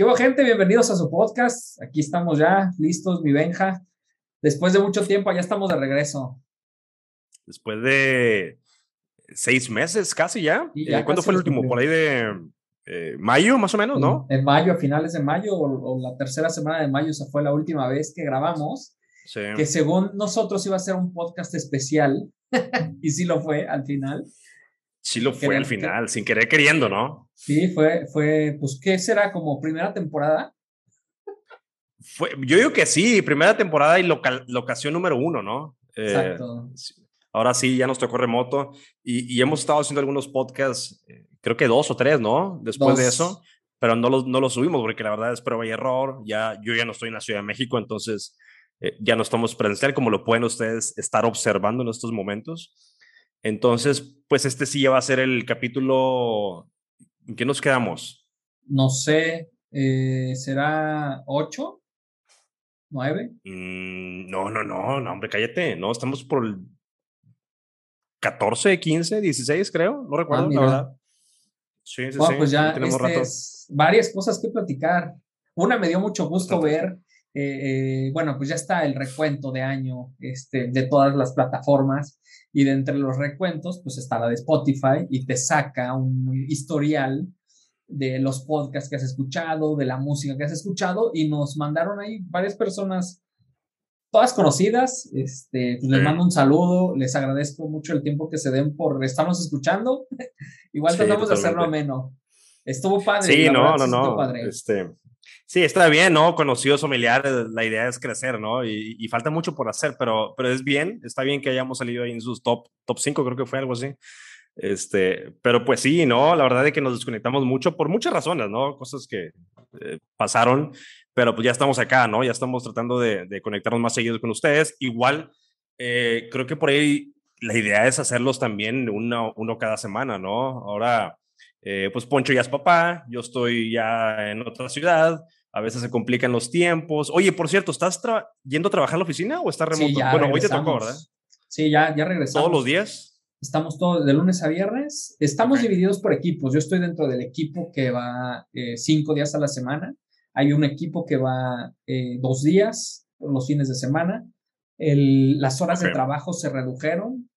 ¿Qué hubo, gente? Bienvenidos a su podcast. Aquí estamos ya, listos, mi Benja. Después de mucho tiempo, ya estamos de regreso. Después de seis meses, casi ya. Eh, ¿Cuándo fue el último? Por ahí de eh, mayo, más o menos, ¿no? En, mayo, a finales de mayo, o, la tercera semana de mayo, esa fue la última vez que grabamos. Sí. Que según nosotros iba a ser un podcast especial, y sí lo fue al final. Sí lo fue al final, sin querer queriendo, ¿no? Sí, fue, fue, pues, ¿qué será? ¿Como primera temporada? Fue, yo digo que sí, primera temporada y locación número uno, ¿no? Eh, Exacto. ahora sí, ya nos tocó remoto y, hemos estado haciendo algunos podcasts, eh, creo que dos o tres, ¿no? Después de eso, pero no los, no los subimos porque la verdad es prueba y error. Ya, yo ya no estoy en la Ciudad de México, entonces eh, ya no estamos presencial como lo pueden ustedes estar observando en estos momentos. Entonces, pues este sí ya va a ser el capítulo. ¿En qué nos quedamos? No sé, eh, ¿será 8? ¿9? Mm, no, no, no, no, hombre, cállate. No, estamos por el 14, 15, 16, creo. No recuerdo, ah, la verdad. Sí, sí, sí. Pues ya tenemos este varias cosas que platicar. Una me dio mucho gusto ver. Eh, eh, bueno, pues ya está el recuento de año este, de todas las plataformas y de entre los recuentos, pues está la de Spotify y te saca un historial de los podcasts que has escuchado, de la música que has escuchado y nos mandaron ahí varias personas, todas conocidas. Este, pues les mando un saludo, les agradezco mucho el tiempo que se den por estarnos escuchando. Igual tratamos de hacerlo ameno. Estuvo padre. Sí, no, no, no. Este, Sí, está bien, ¿no? Conocidos familiares, la idea es crecer, ¿no? Y, falta mucho por hacer, pero, pero es bien, está bien que hayamos salido ahí en sus top, top 5, creo que fue algo así. Este, pero pues sí, ¿no? La verdad es que nos desconectamos mucho por muchas razones, ¿no? Cosas que eh, pasaron, pero pues ya estamos acá, ¿no? Ya estamos tratando de, conectarnos más seguidos con ustedes. Igual, eh, creo que por ahí la idea es hacerlos también uno, uno cada semana, ¿no? Ahora, eh, pues Poncho ya es papá, yo estoy ya en otra ciudad, a veces se complican los tiempos. Oye, por cierto, ¿estás yendo a trabajar a la oficina o estás remoto? bueno, hoy te tocó, ¿verdad? Sí, ya, ya regresamos. ¿Todos los días? Estamos todos de lunes a viernes. Estamos divididos por equipos. Yo estoy dentro del equipo que va eh, cinco días a la semana. Hay un equipo que va eh, dos días los fines de semana. las horas de trabajo se redujeron.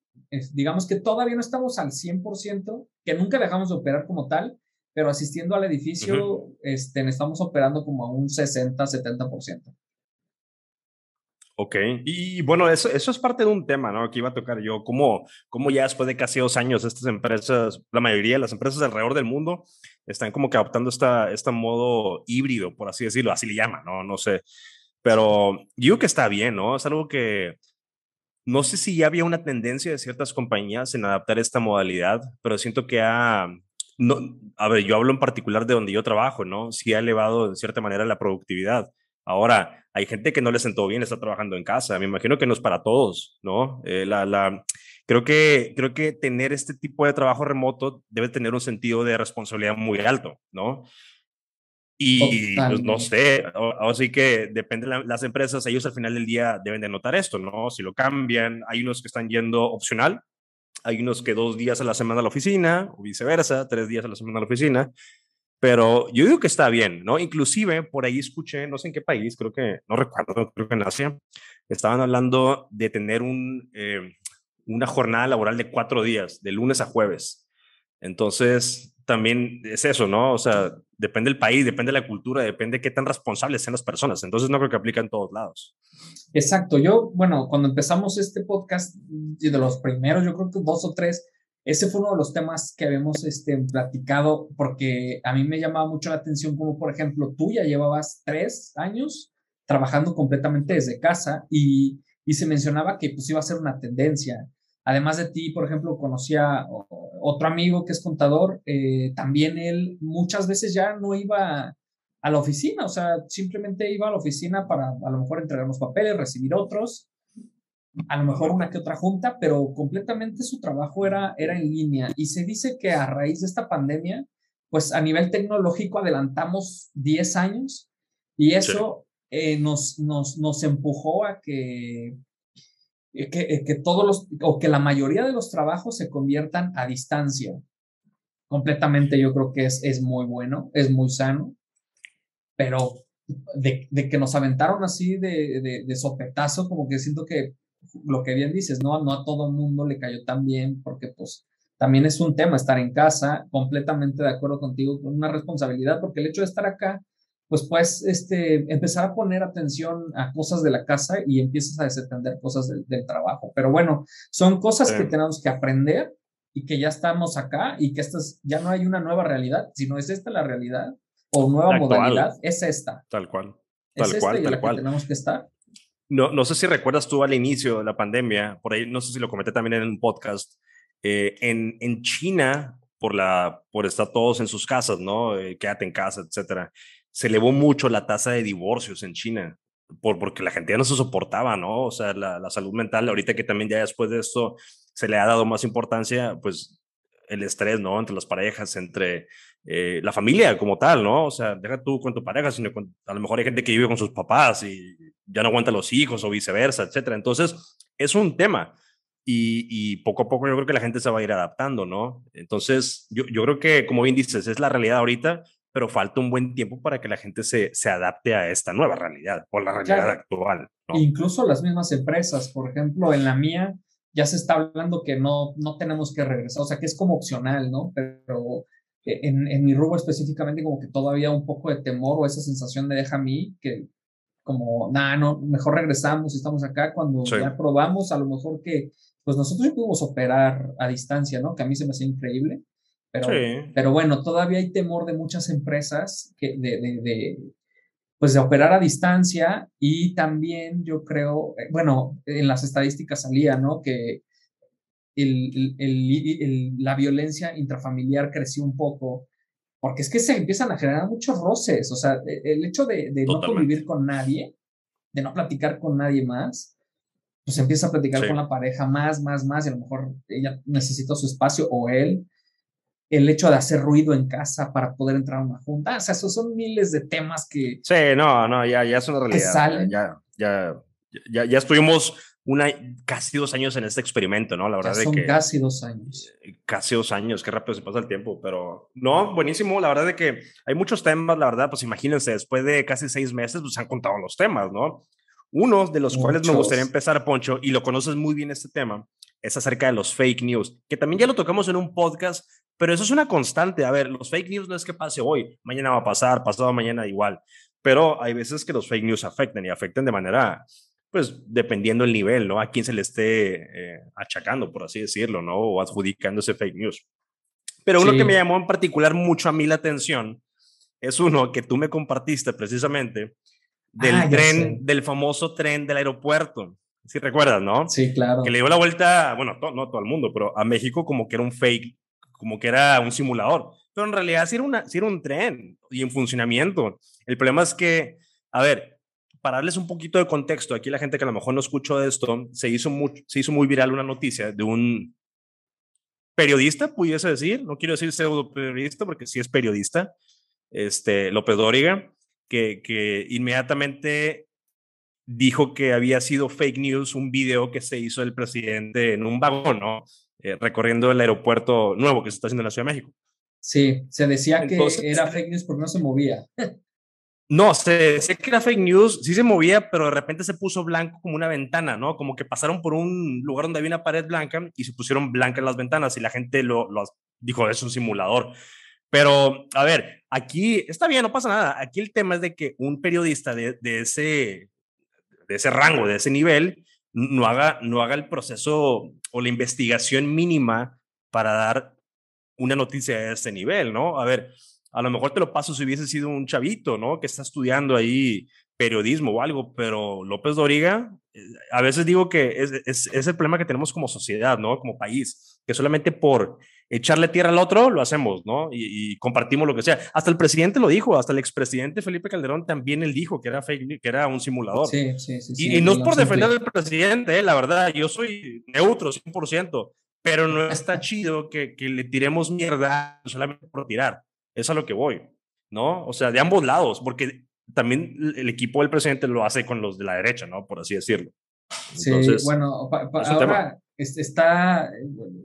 Digamos que todavía no estamos al 100%, que nunca dejamos de operar como tal, pero asistiendo al edificio, este, estamos operando como a un 60, 70%. Ok, y bueno, eso, eso es parte de un tema, ¿no? Que iba a tocar yo, cómo, cómo ya después de casi dos años estas empresas, la mayoría de las empresas alrededor del mundo están como que adoptando esta, este modo híbrido, por así decirlo, así le llaman, ¿no? No sé, pero digo que está bien, ¿no? Es algo que no sé si ya había una tendencia de ciertas compañías en adaptar esta modalidad, pero siento que ha, no, a ver, yo hablo en particular de donde yo trabajo, ¿no? Sí ha elevado de cierta manera la productividad. Ahora, hay gente que no le sentó bien está trabajando en casa. Me imagino que no es para todos, ¿no? Eh, creo, que, creo que tener este tipo de trabajo remoto debe tener un sentido de responsabilidad muy alto, ¿no? Y pues, no sé, ahora sí que depende de las empresas, ellos al final del día deben de notar esto, ¿no? Si lo cambian, hay unos que están yendo opcional, hay unos que dos días a la semana a la oficina, o viceversa, tres días a la semana a la oficina, pero yo digo que está bien, ¿no? Inclusive por ahí escuché, no sé en qué país, creo que, no recuerdo, creo que en Asia, estaban hablando de tener un, eh, una jornada laboral de cuatro días, de lunes a jueves. Entonces, también es eso, ¿no? O sea, depende del país, depende de la cultura, depende de qué tan responsables sean las personas. Entonces, no creo que aplique en todos lados. Exacto. Yo, bueno, cuando empezamos este podcast, de los primeros, yo creo que dos o tres, ese fue uno de los temas que habíamos este, platicado, porque a mí me llamaba mucho la atención, como por ejemplo, tú ya llevabas tres años trabajando completamente desde casa y, y se mencionaba que pues iba a ser una tendencia Además de ti, por ejemplo, conocía otro amigo que es contador, eh, también él muchas veces ya no iba a la oficina, o sea, simplemente iba a la oficina para a lo mejor entregar los papeles, recibir otros, a lo mejor una que otra junta, pero completamente su trabajo era, era en línea. Y se dice que a raíz de esta pandemia, pues a nivel tecnológico adelantamos 10 años y eso eh, nos, nos, nos empujó a que que, que, todos los, o que la mayoría de los trabajos se conviertan a distancia. Completamente yo creo que es, es muy bueno, es muy sano. pero de, de que nos aventaron así de, de, de, sopetazo, como que siento que lo que bien dices, ¿no? No a todo mundo le cayó tan bien, porque pues también es un tema estar en casa, completamente de acuerdo contigo, con una responsabilidad, porque el hecho de estar acá, pues puedes este, empezar a poner atención a cosas de la casa y empiezas a desatender cosas del, del trabajo. Pero bueno, son cosas que tenemos que aprender y que ya estamos acá y que esta ya no hay una nueva realidad, sino es esta la realidad o nueva modalidad, es esta. Tal cual. Tal es cual, esta tal cual. tenemos que estar. No, no sé si recuerdas tú al inicio de la pandemia, por ahí no sé si lo comenté también en un podcast, eh, en, en China, por, la, por estar todos en sus casas, ¿no? Eh, quédate en casa, etcétera. Se elevó mucho la tasa de divorcios en China, por, porque la gente ya no se soportaba, ¿no? O sea, la, salud mental, ahorita que también ya después de esto se le ha dado más importancia, pues el estrés, ¿no? Entre las parejas, entre eh, la familia como tal, ¿no? O sea, deja tú con tu pareja, sino con, a lo mejor hay gente que vive con sus papás y ya no aguanta los hijos o viceversa, etcétera. Entonces, es un tema y, y, poco a poco yo creo que la gente se va a ir adaptando, ¿no? Entonces, yo, yo creo que, como bien dices, es la realidad ahorita, pero falta un buen tiempo para que la gente se, se adapte a esta nueva realidad o la realidad claro. actual. ¿no? Incluso las mismas empresas, por ejemplo, en la mía, ya se está hablando que no, no tenemos que regresar, o sea, que es como opcional, ¿no? Pero en, en mi rubro específicamente como que todavía un poco de temor o esa sensación me deja a mí que como, nada, no, mejor regresamos, estamos acá, cuando sí. ya probamos, a lo mejor que, pues nosotros ya pudimos operar a distancia, ¿no? Que a mí se me hacía increíble, pero, sí. pero bueno, todavía hay temor de muchas empresas que de, de, de, pues de operar a distancia y también yo creo, eh, bueno, en las estadísticas salía, ¿no? Que el, el, el, la violencia intrafamiliar creció un poco, porque es que se empiezan a generar muchos roces, o sea, e, el hecho de, de no convivir con nadie, de no platicar con nadie más, pues empieza a platicar sí. con la pareja más, más, más, y a lo mejor ella necesita su espacio o él, el hecho de hacer ruido en casa para poder entrar a una junta, o sea, esos son miles de temas que... Sí, no, no, ya, ya es una realidad. Salen. Ya, ya, ya, ya estuvimos una, casi dos años en este experimento, ¿no? La verdad ya son de que... casi dos años. Casi dos años, qué rápido se pasa el tiempo, pero no, buenísimo, la verdad de que hay muchos temas, la verdad, pues imagínense, después de casi seis meses, pues se han contado los temas, ¿no? Uno de los Muchos. cuales me gustaría empezar, Poncho, y lo conoces muy bien este tema, es acerca de los fake news, que también ya lo tocamos en un podcast, pero eso es una constante. A ver, los fake news no es que pase hoy, mañana va a pasar, pasado mañana igual, pero hay veces que los fake news afectan y afectan de manera, pues, dependiendo el nivel, ¿no? A quién se le esté eh, achacando, por así decirlo, ¿no? O adjudicando ese fake news. Pero uno sí. que me llamó en particular mucho a mí la atención es uno que tú me compartiste precisamente del ah, tren, del famoso tren del aeropuerto. Si ¿Sí recuerdas, ¿no? Sí, claro. Que le dio la vuelta, bueno, to, no todo el mundo, pero a México como que era un fake, como que era un simulador. Pero en realidad sí era, una, sí era un tren y en funcionamiento. El problema es que, a ver, para darles un poquito de contexto, aquí la gente que a lo mejor no escuchó de esto, se hizo muy, se hizo muy viral una noticia de un periodista, pudiese decir, no quiero decir pseudo periodista porque sí es periodista, este, López Dóriga, que, que inmediatamente dijo que había sido fake news un video que se hizo del presidente en un vagón, ¿no? Eh, recorriendo el aeropuerto nuevo que se está haciendo en la Ciudad de México. Sí, se decía Entonces, que era fake news porque no se movía. No, se decía que era fake news, sí se movía, pero de repente se puso blanco como una ventana, ¿no? Como que pasaron por un lugar donde había una pared blanca y se pusieron blancas las ventanas y la gente lo, lo dijo, es un simulador. Pero, a ver, aquí está bien, no pasa nada. Aquí el tema es de que un periodista de, de ese, de ese rango, de ese nivel, no haga, no haga el proceso o la investigación mínima para dar una noticia de ese nivel, ¿no? A ver, a lo mejor te lo paso si hubiese sido un chavito, ¿no? Que está estudiando ahí periodismo o algo, pero López Doriga, eh, a veces digo que es, es, es, el problema que tenemos como sociedad, ¿no? Como país, que solamente por echarle tierra al otro lo hacemos, ¿no? Y, y compartimos lo que sea. Hasta el presidente lo dijo, hasta el expresidente Felipe Calderón también él dijo que era fake, que era un simulador. Sí, sí, sí. Y, sí, y no es por defender al presidente, eh, la verdad, yo soy neutro 100%, pero no está chido que, que le tiremos mierda solamente por tirar. Es a lo que voy, ¿no? O sea, de ambos lados, porque también el equipo del presidente lo hace con los de la derecha, ¿no? Por así decirlo. Entonces, sí, bueno, pa, pa, ahora está,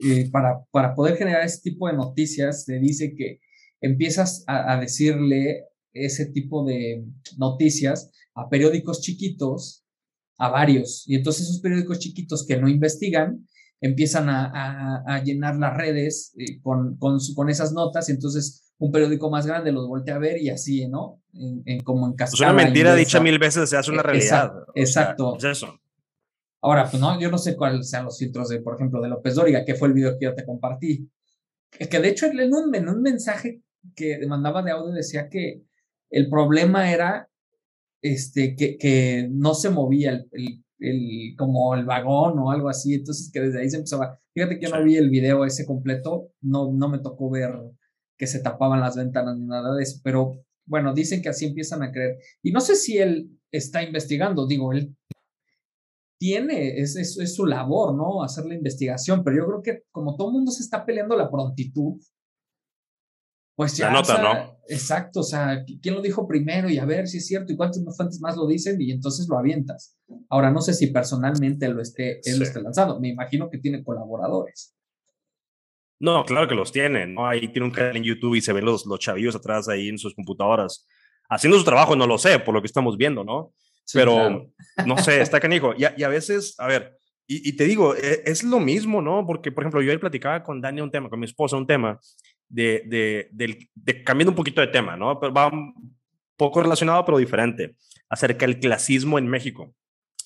eh, para, para poder generar este tipo de noticias, se dice que empiezas a, a, decirle ese tipo de noticias a periódicos chiquitos, a varios. Y entonces esos periódicos chiquitos que no investigan empiezan a, llenar las redes eh, con, con, con, esas notas y entonces un periódico más grande los voltea a ver y así, ¿no? En, como en cascada. Es una mentira dicha mil veces se hace una realidad. Exacto. es eso. Ahora, pues no, yo no sé cuáles sean los filtros de, por ejemplo, de López Dóriga, que fue el video que yo te compartí. Que de hecho en un, en un mensaje que mandaba de audio decía que el problema era este, que, que no se movía el, el, como el vagón o algo así, entonces que desde ahí se empezaba. Fíjate que yo no vi el video ese completo, no, no me tocó ver que se tapaban las ventanas ni nada de eso, pero bueno, dicen que así empiezan a creer. Y no sé si él está investigando, digo, él tiene, es, es, es, su labor, ¿no? Hacer la investigación, pero yo creo que como todo el mundo se está peleando la prontitud, pues ya. La nota, ¿no? Exacto, o sea, ¿quién lo dijo primero? Y a ver si es cierto, y cuántos fuentes más lo dicen, y entonces lo avientas. Ahora, no sé si personalmente lo esté, él lo esté lanzando, me imagino que tiene colaboradores. No, claro que los tienen, ¿no? Ahí tiene un canal en YouTube y se ven los, los chavillos atrás ahí en sus computadoras haciendo su trabajo, no lo sé, por lo que estamos viendo, ¿no? Pero no sé, está canijo. Y a, y a veces, a ver, y, te digo, e, es, lo mismo, ¿no? Porque, por ejemplo, yo ahí platicaba con Dani un tema, con mi esposa un tema, de, de, de, de cambiando un poquito de tema, ¿no? Pero va un poco relacionado, pero diferente, acerca del clasismo en México.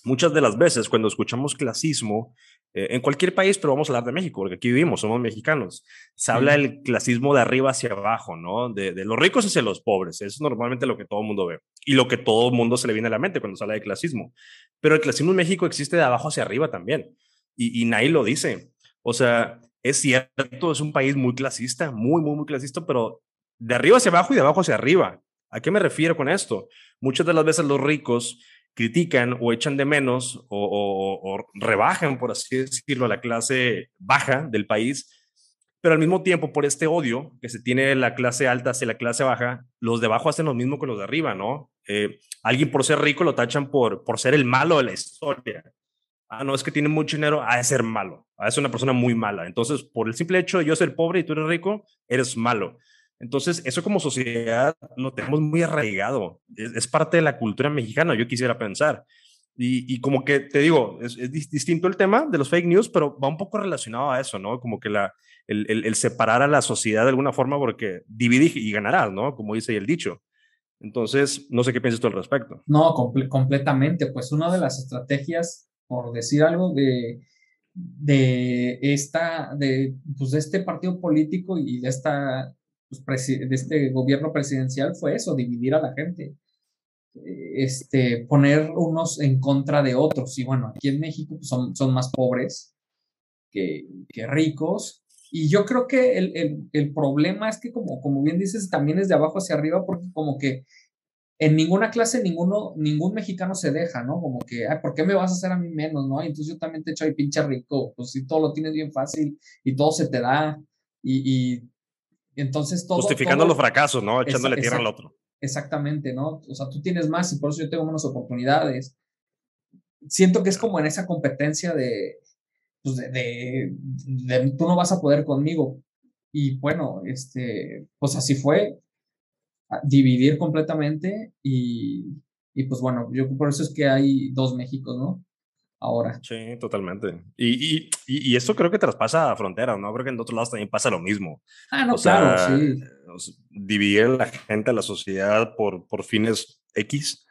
Muchas de las veces cuando escuchamos clasismo, eh, en cualquier país, pero vamos a hablar de México, porque aquí vivimos, somos mexicanos. Se habla del clasismo de arriba hacia abajo, ¿no? De, de, los ricos hacia los pobres. es normalmente lo que todo el mundo ve y lo que todo el mundo se le viene a la mente cuando se habla de clasismo. Pero el clasismo en México existe de abajo hacia arriba también. Y, y nadie lo dice. O sea, es cierto, es un país muy clasista, muy, muy, muy clasista, pero de arriba hacia abajo y de abajo hacia arriba. ¿A qué me refiero con esto? Muchas de las veces los ricos critican o echan de menos o, rebajan, por así decirlo, a la clase baja del país, pero al mismo tiempo por este odio que se tiene de la clase alta hacia la clase baja, los de abajo hacen lo mismo que los de arriba, ¿no? Eh, alguien por ser rico lo tachan por, por ser el malo de la historia. Ah, no, es que tiene mucho dinero, a ser malo, a es una persona muy mala. Entonces, por el simple hecho de yo ser pobre y tú eres rico, eres malo. Entonces, eso como sociedad lo tenemos muy arraigado. Es, parte de la cultura mexicana, yo quisiera pensar. Y, como que te digo, es, distinto el tema de los fake news, pero va un poco relacionado a eso, ¿no? Como que la, el, separar a la sociedad de alguna forma porque divide y ganarás, ¿no? Como dice el dicho. Entonces, no sé qué piensas tú al respecto. No, completamente. Pues una de las estrategias, por decir algo, de, de, esta, de, pues de este partido político y de esta pues, de este gobierno presidencial fue eso, dividir a la gente, este, poner unos en contra de otros. Y bueno, aquí en México pues, son, son más pobres que, que ricos. Y yo creo que el, el, el, problema es que, como, como bien dices, también es de abajo hacia arriba, porque como que en ninguna clase ninguno, ningún mexicano se deja, ¿no? Como que, ay, ¿por qué me vas a hacer a mí menos, no? Entonces yo también te echo ahí pinche rico, pues si todo lo tienes bien fácil y todo se te da y, y entonces todo... Justificando los fracasos, ¿no? Echándole tierra al otro. Exactamente, ¿no? O sea, tú tienes más y por eso yo tengo menos oportunidades. Siento que es como en esa competencia de, pues de, de, tú no vas a poder conmigo. Y bueno, este, pues así fue, dividir completamente y, y pues bueno, yo por eso es que hay dos Méxicos, ¿no? Ahora. Sí, totalmente. Y, y, y, esto creo que traspasa fronteras, ¿no? Creo que en otros lados también pasa lo mismo. Ah, no, claro, sí. Dividir la gente, la sociedad por, por fines X,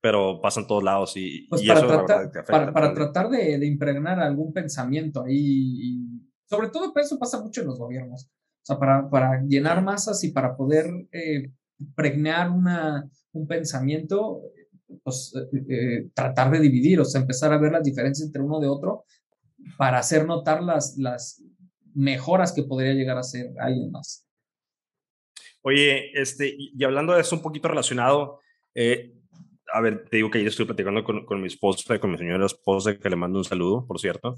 pero pasa en todos lados y, pues y para eso tratar, para, para, tratar de, de, impregnar algún pensamiento ahí, sobre todo eso pasa mucho en los gobiernos, o sea, para, para llenar masas y para poder eh, pregnar una, un pensamiento, pues, eh, eh, tratar de dividir, o sea, empezar a ver las diferencias entre uno de otro para hacer notar las, las mejoras que podría llegar a hacer alguien más. Oye, este, y hablando de eso un poquito relacionado, eh, a ver, te digo que yo estoy platicando con, con, mi esposa, con mi señora esposa, que le mando un saludo, por cierto.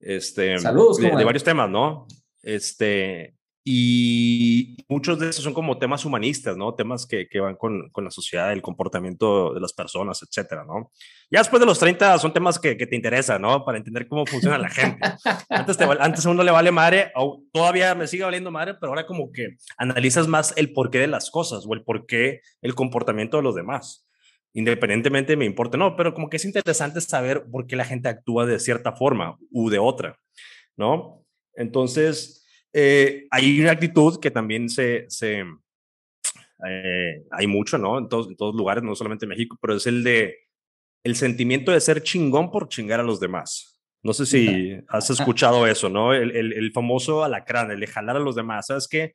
Este, Saludos. De, de varios temas, ¿no? Este, Y muchos de esos son como temas humanistas, ¿no? Temas que, que van con, con, la sociedad, el comportamiento de las personas, etcétera, ¿no? Ya después de los 30 son temas que, que te interesan, ¿no? Para entender cómo funciona la gente. Antes, te, antes a uno le vale madre, o todavía me sigue valiendo madre, pero ahora como que analizas más el porqué de las cosas o el porqué, el comportamiento de los demás. Independientemente me importa, no, pero como que es interesante saber por qué la gente actúa de cierta forma u de otra, ¿no? Entonces, eh, hay una actitud que también se, se eh, hay mucho, ¿no? En todos, en todos lugares, no solamente en México, pero es el de el sentimiento de ser chingón por chingar a los demás. No sé si has escuchado eso, ¿no? El, el, el famoso alacrán, el de jalar a los demás. ¿Sabes qué?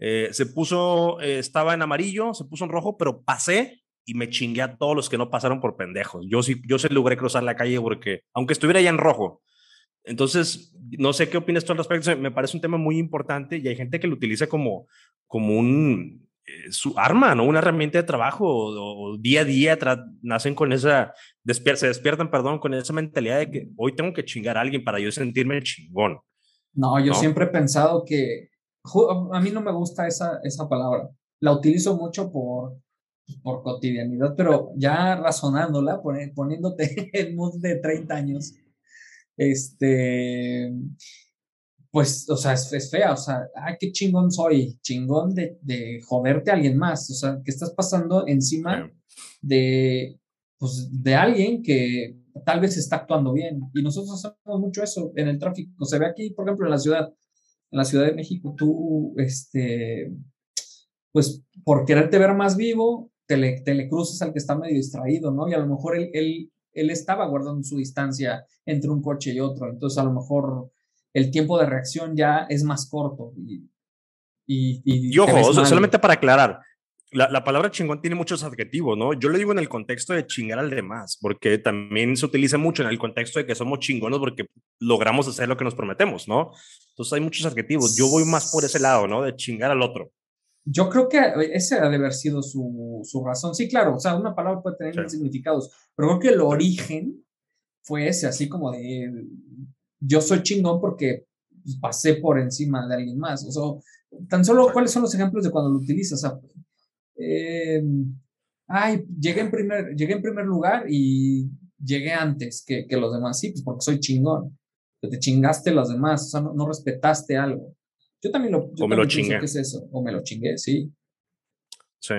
Eh, se puso, eh, estaba en amarillo, se puso en rojo, pero pasé y me chingué a todos los que no pasaron por pendejos. Yo sí, yo sí logré cruzar la calle porque, aunque estuviera ya en rojo, entonces, no sé qué opinas tú al respecto. Me parece un tema muy importante y hay gente que lo utiliza como, como un, eh, su arma, ¿no? Una herramienta de trabajo o, día a día nacen con esa, se despiertan, perdón, con esa mentalidad de que hoy tengo que chingar a alguien para yo sentirme chingón. No, yo siempre he pensado que a mí no me gusta esa, esa palabra. La utilizo mucho por, por cotidianidad, pero ya razonándola, poniéndote en mood de 30 años, este, pues, o sea, es, fea, o sea, ay, qué chingón soy, chingón de, de joderte a alguien más, o sea, que estás pasando encima de, pues, de alguien que tal vez está actuando bien. Y nosotros hacemos mucho eso en el tráfico. Se ve aquí, por ejemplo, en la ciudad, en la Ciudad de México, tú, este, pues, por quererte ver más vivo, te le, te le cruzas al que está medio distraído, ¿no? Y a lo mejor él, él él estaba guardando su distancia entre un coche y otro, entonces a lo mejor el tiempo de reacción ya es más corto. Y, y, ojo, solamente para aclarar, la, la, palabra chingón tiene muchos adjetivos, ¿no? Yo lo digo en el contexto de chingar al demás, porque también se utiliza mucho en el contexto de que somos chingones porque logramos hacer lo que nos prometemos, ¿no? Entonces hay muchos adjetivos. Yo voy más por ese lado, ¿no? De chingar al otro. Yo creo que ese ha de haber sido su, su razón. Sí, claro, o sea, una palabra puede tener significados, pero creo que el origen fue ese, así como de yo soy chingón porque pasé por encima de alguien más. O sea, tan solo cuáles son los ejemplos de cuando lo utilizas. O sea, eh, ay, llegué en, primer, llegué en primer lugar y llegué antes que, que los demás. Sí, pues porque soy chingón. Te chingaste los demás, o sea, no respetaste algo. Yo también lo, yo o me lo chingué. ¿Qué es eso? O me lo chingué, sí. Sí.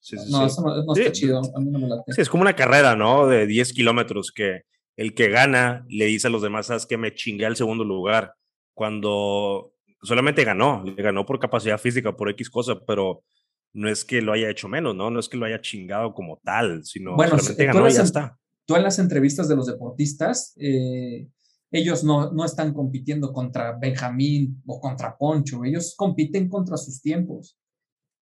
Sí, sí, no, eso no, está chido. A mí no me late. Sí, es como una carrera, ¿no? De 10 kilómetros que el que gana le dice a los demás, sabes que me chingué al segundo lugar. Cuando solamente ganó, le ganó por capacidad física, por X cosa, pero no es que lo haya hecho menos, ¿no? No es que lo haya chingado como tal, sino bueno, solamente ganó y ya está. Tú en las entrevistas de los deportistas, eh, ellos no, no están compitiendo contra Benjamín o contra Poncho, ellos compiten contra sus tiempos.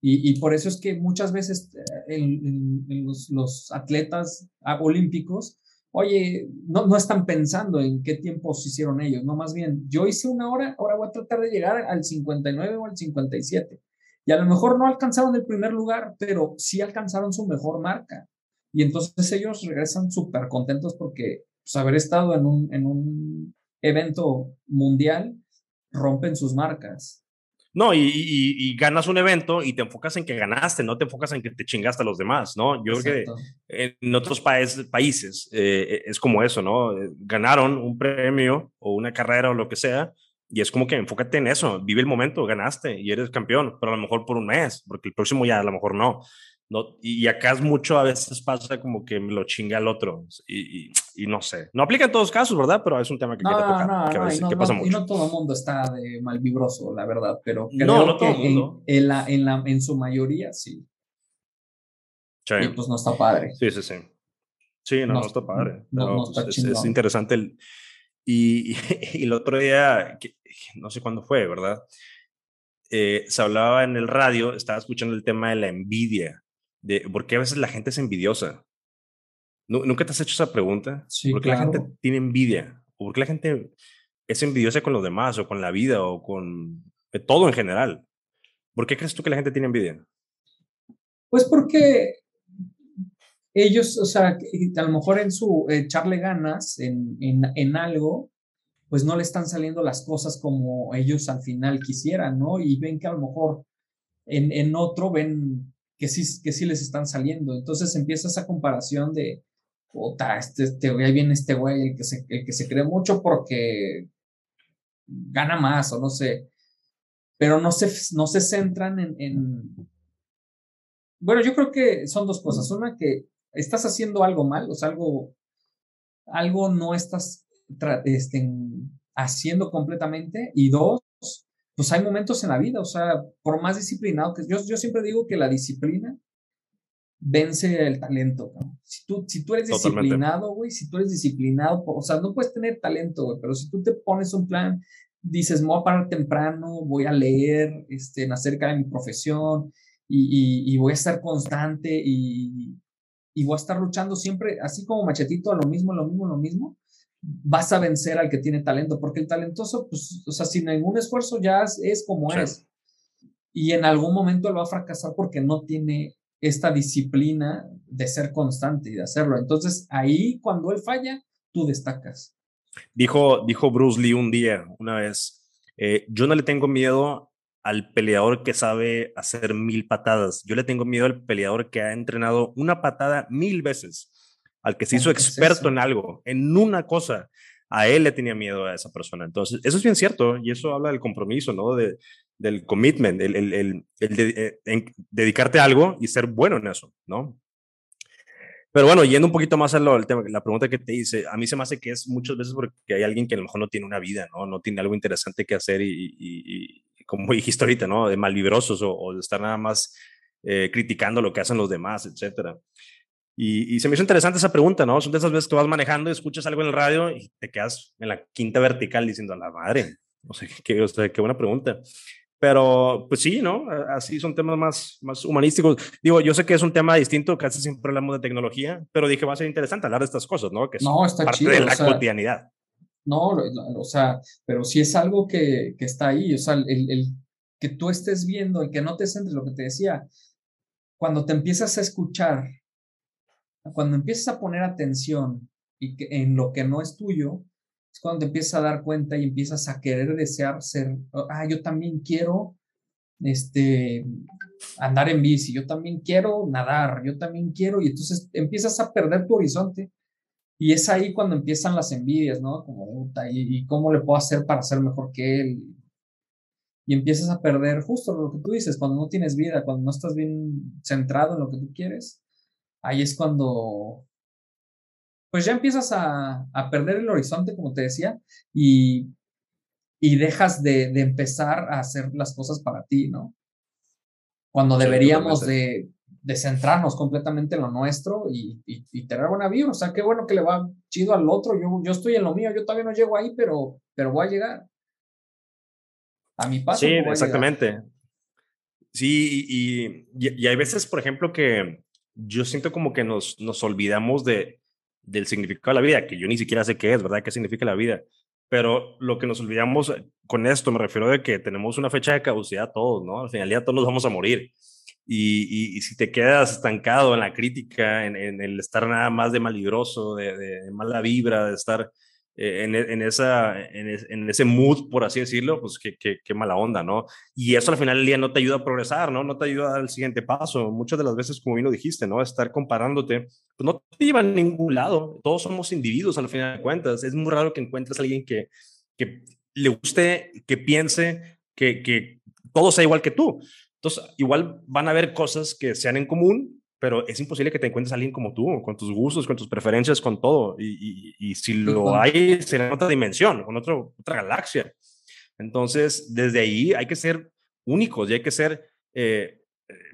Y, y por eso es que muchas veces eh, en, los, los, atletas olímpicos, oye, no, no están pensando en qué tiempos hicieron ellos, no, más bien, yo hice una hora, ahora voy a tratar de llegar al 59 o al 57. Y a lo mejor no alcanzaron el primer lugar, pero sí alcanzaron su mejor marca. Y entonces ellos regresan súper contentos porque pues, haber estado en un, en un evento mundial rompen sus marcas. No, y, y, ganas un evento y te enfocas en que ganaste, no te enfocas en que te chingaste a los demás, ¿no? Yo creo que en otros países, países eh, es como eso, ¿no? Ganaron un premio o una carrera o lo que sea, y es como que enfócate en eso, vive el momento, ganaste y eres campeón, pero a lo mejor por un mes, porque el próximo ya a lo mejor no. No, y acá es mucho, a veces pasa como que me lo chinga el otro y, y, no sé. No aplica en todos casos, ¿verdad? Pero es un tema que no, tocar. No, que, a veces, no, pasa mucho. Y no todo el mundo está de malvibroso, la verdad, pero creo no, no todo el mundo. En, en, la, en, la, en su mayoría sí. sí. Y pues no está padre. Sí, sí, sí. Sí, no, no, está padre. No, está pues, es, es, interesante. El, y, y, el otro día, que, no sé cuándo fue, ¿verdad? Eh, se hablaba en el radio, estaba escuchando el tema de la envidia de por qué a veces la gente es envidiosa. ¿Nunca te has hecho esa pregunta? Sí, ¿Por qué la gente tiene envidia? ¿O por qué la gente es envidiosa con los demás o con la vida o con todo en general? ¿Por qué crees tú que la gente tiene envidia? Pues porque ellos, o sea, a lo mejor en su echarle ganas en, en, en algo, pues no le están saliendo las cosas como ellos al final quisieran, ¿no? Y ven que a lo mejor en, en otro ven que sí, que sí les están saliendo. Entonces empieza esa comparación de, puta, este, este güey, ahí viene este güey, el que, se, el que se cree mucho porque gana más o no sé, pero no se, no se centran en, en... Bueno, yo creo que son dos cosas. Una, que estás haciendo algo mal, o sea, algo, algo no estás este, haciendo completamente. Y dos, pues hay momentos en la vida, o sea, por más disciplinado que yo, yo siempre digo que la disciplina vence el talento. Si, tú, si tú eres disciplinado, güey, si tú eres disciplinado, o sea, no puedes tener talento, güey, pero si tú te pones un plan, dices, me voy a parar temprano, voy a leer este, acerca de mi profesión y, y, voy a estar constante y, y voy a estar luchando siempre, así como machetito, a lo mismo, lo mismo, lo mismo, vas a vencer al que tiene talento, porque el talentoso, pues, o sea, sin ningún esfuerzo ya es, como es. Y en algún momento él va a fracasar porque no tiene esta disciplina de ser constante y de hacerlo. Entonces, ahí cuando él falla, tú destacas. Dijo, dijo Bruce Lee un día, una vez, eh, yo no le tengo miedo al peleador que sabe hacer mil patadas, yo le tengo miedo al peleador que ha entrenado una patada mil veces al que se hizo experto en algo, en una cosa, a él le tenía miedo a esa persona. Entonces, eso es bien cierto y eso habla del compromiso, ¿no? De, del commitment, el, el, el, el de, eh, dedicarte a algo y ser bueno en eso, ¿no? Pero bueno, yendo un poquito más al tema, la pregunta que te hice, a mí se me hace que es muchas veces porque hay alguien que a lo mejor no tiene una vida, ¿no? No tiene algo interesante que hacer y, y, como dijiste ahorita, ¿no? De malvibrosos o, o de estar nada más eh, criticando lo que hacen los demás, etcétera. Y, se me hizo interesante esa pregunta, ¿no? Son de esas veces que vas manejando y escuchas algo en el radio y te quedas en la quinta vertical diciendo, a la madre, no sé, qué, qué buena pregunta. Pero, pues sí, ¿no? Así son temas más, más humanísticos. Digo, yo sé que es un tema distinto, casi siempre hablamos de tecnología, pero dije, va a ser interesante hablar de estas cosas, ¿no? Que es no, está parte chido, de la cotidianidad. No, o sea, pero sí es algo que, que está ahí, o sea, el, el, que tú estés viendo, el que no te centres, lo que te decía, cuando te empiezas a escuchar cuando empiezas a poner atención y en lo que no es tuyo, es cuando te empiezas a dar cuenta y empiezas a querer desear ser, ah, yo también quiero este, andar en bici, yo también quiero nadar, yo también quiero, y entonces empiezas a perder tu horizonte. Y es ahí cuando empiezan las envidias, ¿no? Como, ¿y, cómo le puedo hacer para ser mejor que él? Y empiezas a perder justo lo que tú dices, cuando no tienes vida, cuando no estás bien centrado en lo que tú quieres, ahí es cuando, pues ya empiezas a, a perder el horizonte, como te decía, y, y dejas de, de, empezar a hacer las cosas para ti, ¿no? Cuando deberíamos de, de, centrarnos completamente en lo nuestro y, y, y, tener buena vida. O sea, qué bueno que le va chido al otro. Yo, yo estoy en lo mío, yo todavía no llego ahí, pero, pero voy a llegar. A mi paso. Sí, exactamente. Sí, y, y, hay veces, por ejemplo, que yo siento como que nos, nos olvidamos de, del significado de la vida, que yo ni siquiera sé qué es, ¿verdad? ¿Qué significa la vida? Pero lo que nos olvidamos eh, con esto, me refiero de que tenemos una fecha de caducidad todos, ¿no? Al final ya todos nos vamos a morir. Y, y, si te quedas estancado en la crítica, en, el estar nada más de malibroso, de, de mala vibra, de estar eh, en, en, esa, en, ese mood, por así decirlo, pues qué, qué, qué, mala onda, ¿no? Y eso al final del día no te ayuda a progresar, ¿no? No te ayuda a dar el siguiente paso. Muchas de las veces, como bien lo dijiste, ¿no? Estar comparándote, pues no te lleva a ningún lado. Todos somos individuos al final de cuentas. Es muy raro que encuentres a alguien que, que le guste, que piense, que, que todo sea igual que tú. Entonces, igual van a haber cosas que sean en común, pero es imposible que te encuentres a alguien como tú, con tus gustos, con tus preferencias, con todo. Y, y, si lo hay, será en otra dimensión, con otro, otra galaxia. Entonces, desde ahí hay que ser únicos y hay que ser, eh,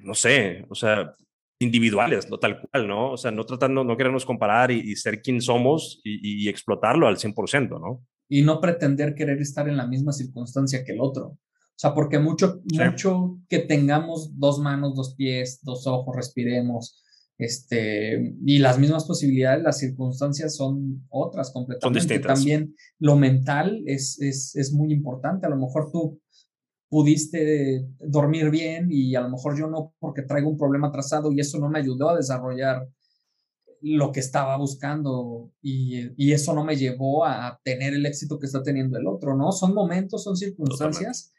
no sé, o sea, individuales, no tal cual, ¿no? O sea, no tratando, no querernos comparar y, ser quien somos y, explotarlo al 100%, ¿no? Y no pretender querer estar en la misma circunstancia que el otro. O sea, porque mucho, mucho que tengamos dos manos, dos pies, dos ojos, respiremos, este, y las mismas posibilidades, las circunstancias son otras completamente. Son También lo mental es, es, es muy importante. A lo mejor tú pudiste dormir bien y a lo mejor yo no porque traigo un problema atrasado y eso no me ayudó a desarrollar lo que estaba buscando y, y, eso no me llevó a tener el éxito que está teniendo el otro, ¿no? Son momentos, son circunstancias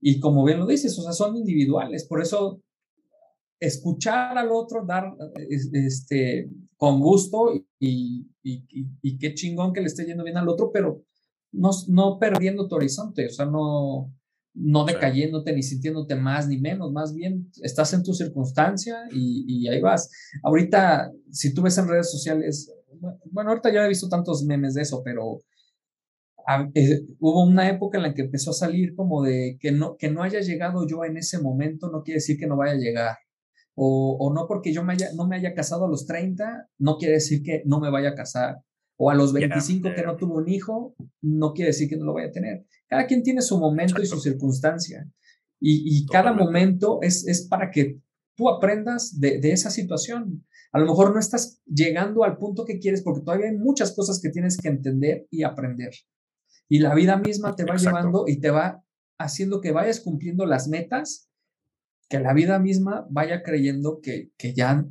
y como bien lo dices, o sea, son individuales, por eso escuchar al otro, dar este, con gusto y, y, y, qué chingón que le esté yendo bien al otro, pero no, no perdiendo tu horizonte, o sea, no, no decayéndote ni sintiéndote más ni menos, más bien estás en tu circunstancia y, ahí vas. Ahorita, si tú ves en redes sociales, bueno, ahorita ya he visto tantos memes de eso, pero eh, hubo una época en la que empezó a salir como de que no, que no haya llegado yo en ese momento, no quiere decir que no vaya a llegar. O, o no porque yo me haya, no me haya casado a los 30, no quiere decir que no me vaya a casar o a los 25 que no tuvo un hijo, no quiere decir que no lo vaya a tener. Cada quien tiene su momento y su circunstancia. Y, cada momento es, es para que tú aprendas de, de, esa situación. A lo mejor no estás llegando al punto que quieres porque todavía hay muchas cosas que tienes que entender y aprender. Y la vida misma te va llevando y te va haciendo que vayas cumpliendo las metas, que la vida misma vaya creyendo que, que, ya,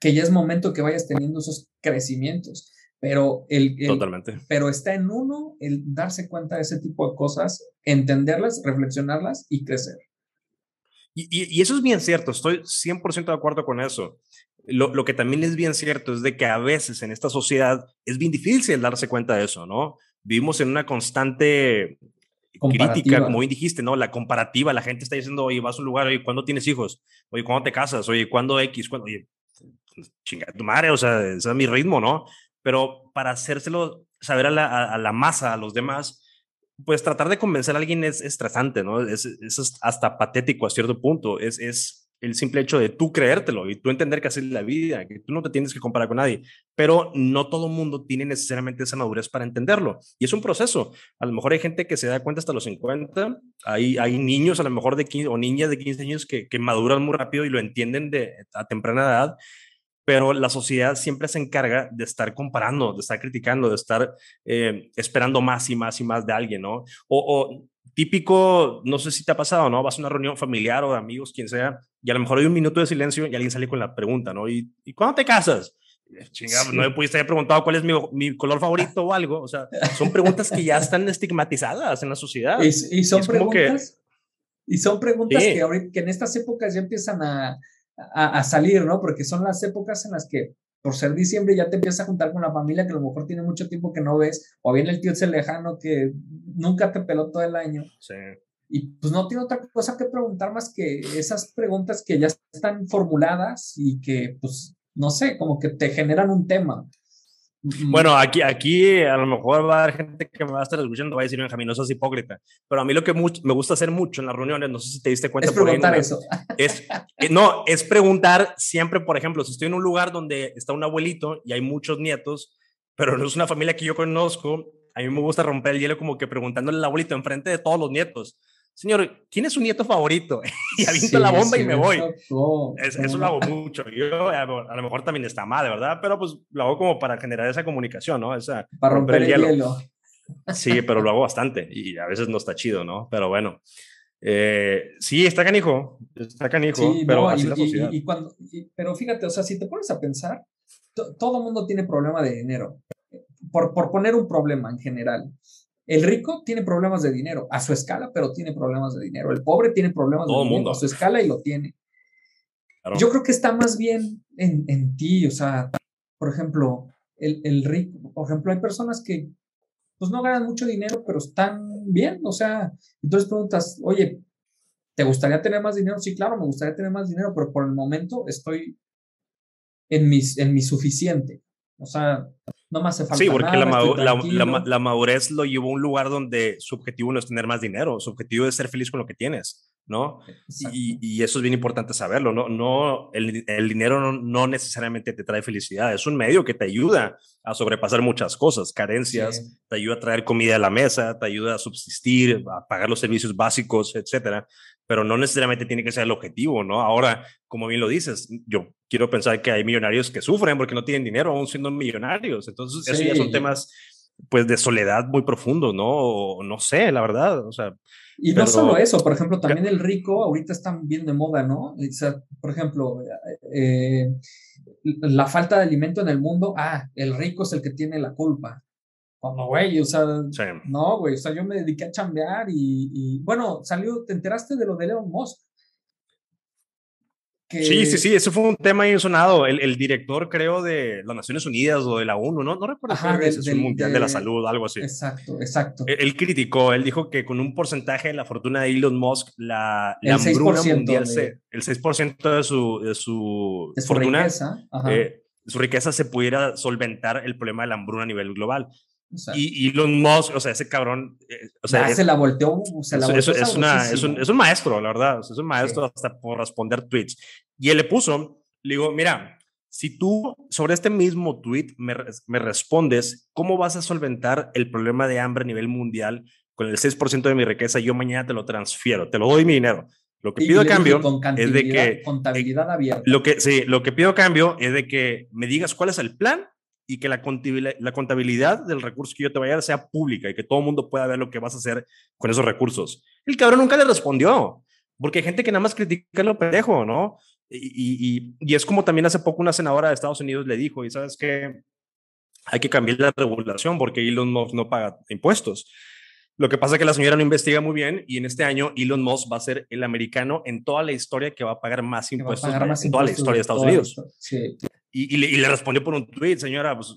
que ya es momento que vayas teniendo esos crecimientos. Pero, el, Totalmente. pero está en uno el darse cuenta de ese tipo de cosas, entenderlas, reflexionarlas y crecer. Y, y, eso es bien cierto, estoy 100% de acuerdo con eso. Lo, lo, que también es bien cierto es de que a veces en esta sociedad es bien difícil darse cuenta de eso, ¿no? Vivimos en una constante crítica, como bien dijiste, ¿no? La comparativa, la gente está diciendo, oye, vas a un lugar, oye, ¿cuándo tienes hijos? Oye, ¿cuándo te casas? Oye, ¿cuándo X? ¿Cuándo? Oye, chinga tu madre, o sea, ese es mi ritmo, ¿no? pero para hacérselo saber a la, masa, a los demás, pues tratar de convencer a alguien es, estresante, ¿no? Es, es, hasta patético a cierto punto, es, es el simple hecho de tú creértelo y tú entender que así es la vida, que tú no te tienes que comparar con nadie, pero no todo mundo tiene necesariamente esa madurez para entenderlo y es un proceso. A lo mejor hay gente que se da cuenta hasta los 50, hay, hay niños a lo mejor de 15 o niñas de 15 años que, que maduran muy rápido y lo entienden de, a temprana edad pero la sociedad siempre se encarga de estar comparando, de estar criticando, de estar eh, esperando más y más y más de alguien, ¿no? O, típico, no sé si te ha pasado, ¿no? Vas a una reunión familiar o de amigos, quien sea, y a lo mejor hay un minuto de silencio y alguien sale con la pregunta, ¿no? ¿Y, ¿y cuándo te casas? Chingada, no me pudiste haber preguntado cuál es mi, mi, color favorito o algo. O sea, son preguntas que ya están estigmatizadas en la sociedad. Y, son preguntas, y son preguntas que, ahorita, que en estas épocas ya empiezan a, a, salir, ¿no? Porque son las épocas en las que por ser diciembre ya te empiezas a juntar con la familia que a lo mejor tiene mucho tiempo que no ves, o bien el tío ese lejano que nunca te peló todo el año. Sí. Y pues no tiene otra cosa que preguntar más que esas preguntas que ya están formuladas y que, pues, no sé, como que te generan un tema. Bueno, aquí, aquí a lo mejor va a haber gente que me va a estar escuchando, va a decir, Benjamín, no es hipócrita. Pero a mí lo que me gusta hacer mucho en las reuniones, no sé si te diste cuenta. Es preguntar eso. Es, eh, no, es preguntar siempre, por ejemplo, si estoy en un lugar donde está un abuelito y hay muchos nietos, pero no es una familia que yo conozco, a mí me gusta romper el hielo como que preguntándole al abuelito enfrente de todos los nietos señor, ¿quién es su nieto favorito? y aviento la bomba y me voy. eso lo hago mucho. Yo, a, lo mejor también está mal, ¿verdad? Pero pues lo hago como para generar esa comunicación, ¿no? Esa, para romper, el, hielo. Sí, pero lo hago bastante y a veces no está chido, ¿no? Pero bueno. Eh, sí, está canijo, está canijo, pero así la sociedad. Y, cuando, pero fíjate, o sea, si te pones a pensar, todo mundo tiene problema de dinero. Por, por poner un problema en general. El rico tiene problemas de dinero a su escala, pero tiene problemas de dinero. El pobre tiene problemas de dinero mundo. a su escala y lo tiene. Yo creo que está más bien en, en ti, o sea, por ejemplo, el, el, rico, por ejemplo, hay personas que pues no ganan mucho dinero, pero están bien, o sea, entonces preguntas, oye, ¿te gustaría tener más dinero? Sí, claro, me gustaría tener más dinero, pero por el momento estoy en, mis, en mi suficiente. O sea, no me hace falta. Sí, porque la, la, madurez lo llevó a un lugar donde su objetivo no es tener más dinero, su objetivo es ser feliz con lo que tienes, ¿no? Y, y, eso es bien importante saberlo, ¿no? no el, el dinero no, no, necesariamente te trae felicidad, es un medio que te ayuda a sobrepasar muchas cosas, carencias, te ayuda a traer comida a la mesa, te ayuda a subsistir, a pagar los servicios básicos, etcétera pero no necesariamente tiene que ser el objetivo, ¿no? Ahora, como bien lo dices, yo quiero pensar que hay millonarios que sufren porque no tienen dinero aún siendo millonarios. Entonces, eso ya son temas pues de soledad muy profundos, ¿no? O, no sé, la verdad, o sea. Y no solo eso, por ejemplo, también el rico ahorita está bien de moda, ¿no? O sea, por ejemplo, eh, la falta de alimento en el mundo, ah, el rico es el que tiene la culpa. Cuando, güey, o sea, no, güey, o sea, yo me dediqué a chambear y, y, bueno, salió, ¿te enteraste de lo de Elon Musk? Sí, sí, sí, eso fue un tema ahí sonado. El, el, director, creo, de las Naciones Unidas o de la ONU, no, no recuerdo si es el Mundial de, la Salud, algo así. Exacto, exacto. Él, criticó, él dijo que con un porcentaje de la fortuna de Elon Musk, la, la hambruna mundial, se, el 6% de su, de su, fortuna, riqueza, eh, su riqueza se pudiera solventar el problema de la hambruna a nivel global y Elon Musk, o sea, ese cabrón. Eh, o sea, se la volteó. Se la es, es, una, es, un, es, un, maestro, la verdad. Es un maestro hasta por responder tweets. Y él le puso, le digo, mira, si tú sobre este mismo tweet me, me respondes, ¿cómo vas a solventar el problema de hambre a nivel mundial con el 6% de mi riqueza? Yo mañana te lo transfiero, te lo doy mi dinero. Lo que pido a cambio es de que contabilidad abierta. Lo que sí, lo que pido a cambio es de que me digas cuál es el plan y que la contabilidad, la contabilidad del recurso que yo te vaya a dar sea pública y que todo el mundo pueda ver lo que vas a hacer con esos recursos. El cabrón nunca le respondió, porque hay gente que nada más critica lo pendejo, ¿no? Y, y, y, es como también hace poco una senadora de Estados Unidos le dijo, y sabes que hay que cambiar la regulación porque Elon Musk no paga impuestos. Lo que pasa es que la señora no investiga muy bien y en este año Elon Musk va a ser el americano en toda la historia que va a pagar más impuestos en toda la historia de Estados Unidos. Sí. Y, le, respondió por un tweet, señora, pues,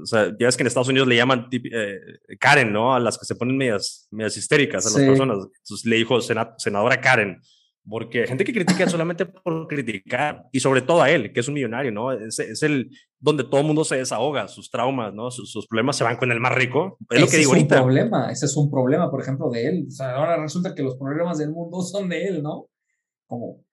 o sea, ya ves que en Estados Unidos le llaman eh, Karen, ¿no? A las que se ponen medias, medias histéricas a las personas. Entonces le dijo senadora Karen, porque hay gente que critica solamente por criticar, y sobre todo a él, que es un millonario, ¿no? Es, es el donde todo el mundo se desahoga, sus traumas, ¿no? Sus, problemas se van con el más rico. Es lo que digo es un problema, ese es un problema, por ejemplo, de él. O sea, ahora resulta que los problemas del mundo son de él, ¿no? Como...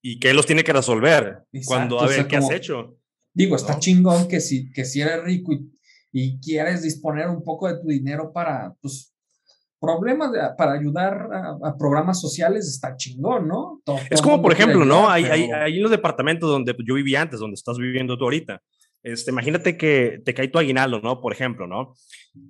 Y que él los tiene que resolver cuando a ver qué has hecho. Digo, está chingón que si, que si eres rico y, y, quieres disponer un poco de tu dinero para, pues, problemas, para ayudar a, programas sociales, está chingón, ¿no? es como, por ejemplo, ¿no? Hay, hay, hay, los departamentos donde yo vivía antes, donde estás viviendo tú ahorita. Este, imagínate que te cae tu aguinaldo, ¿no? Por ejemplo, ¿no?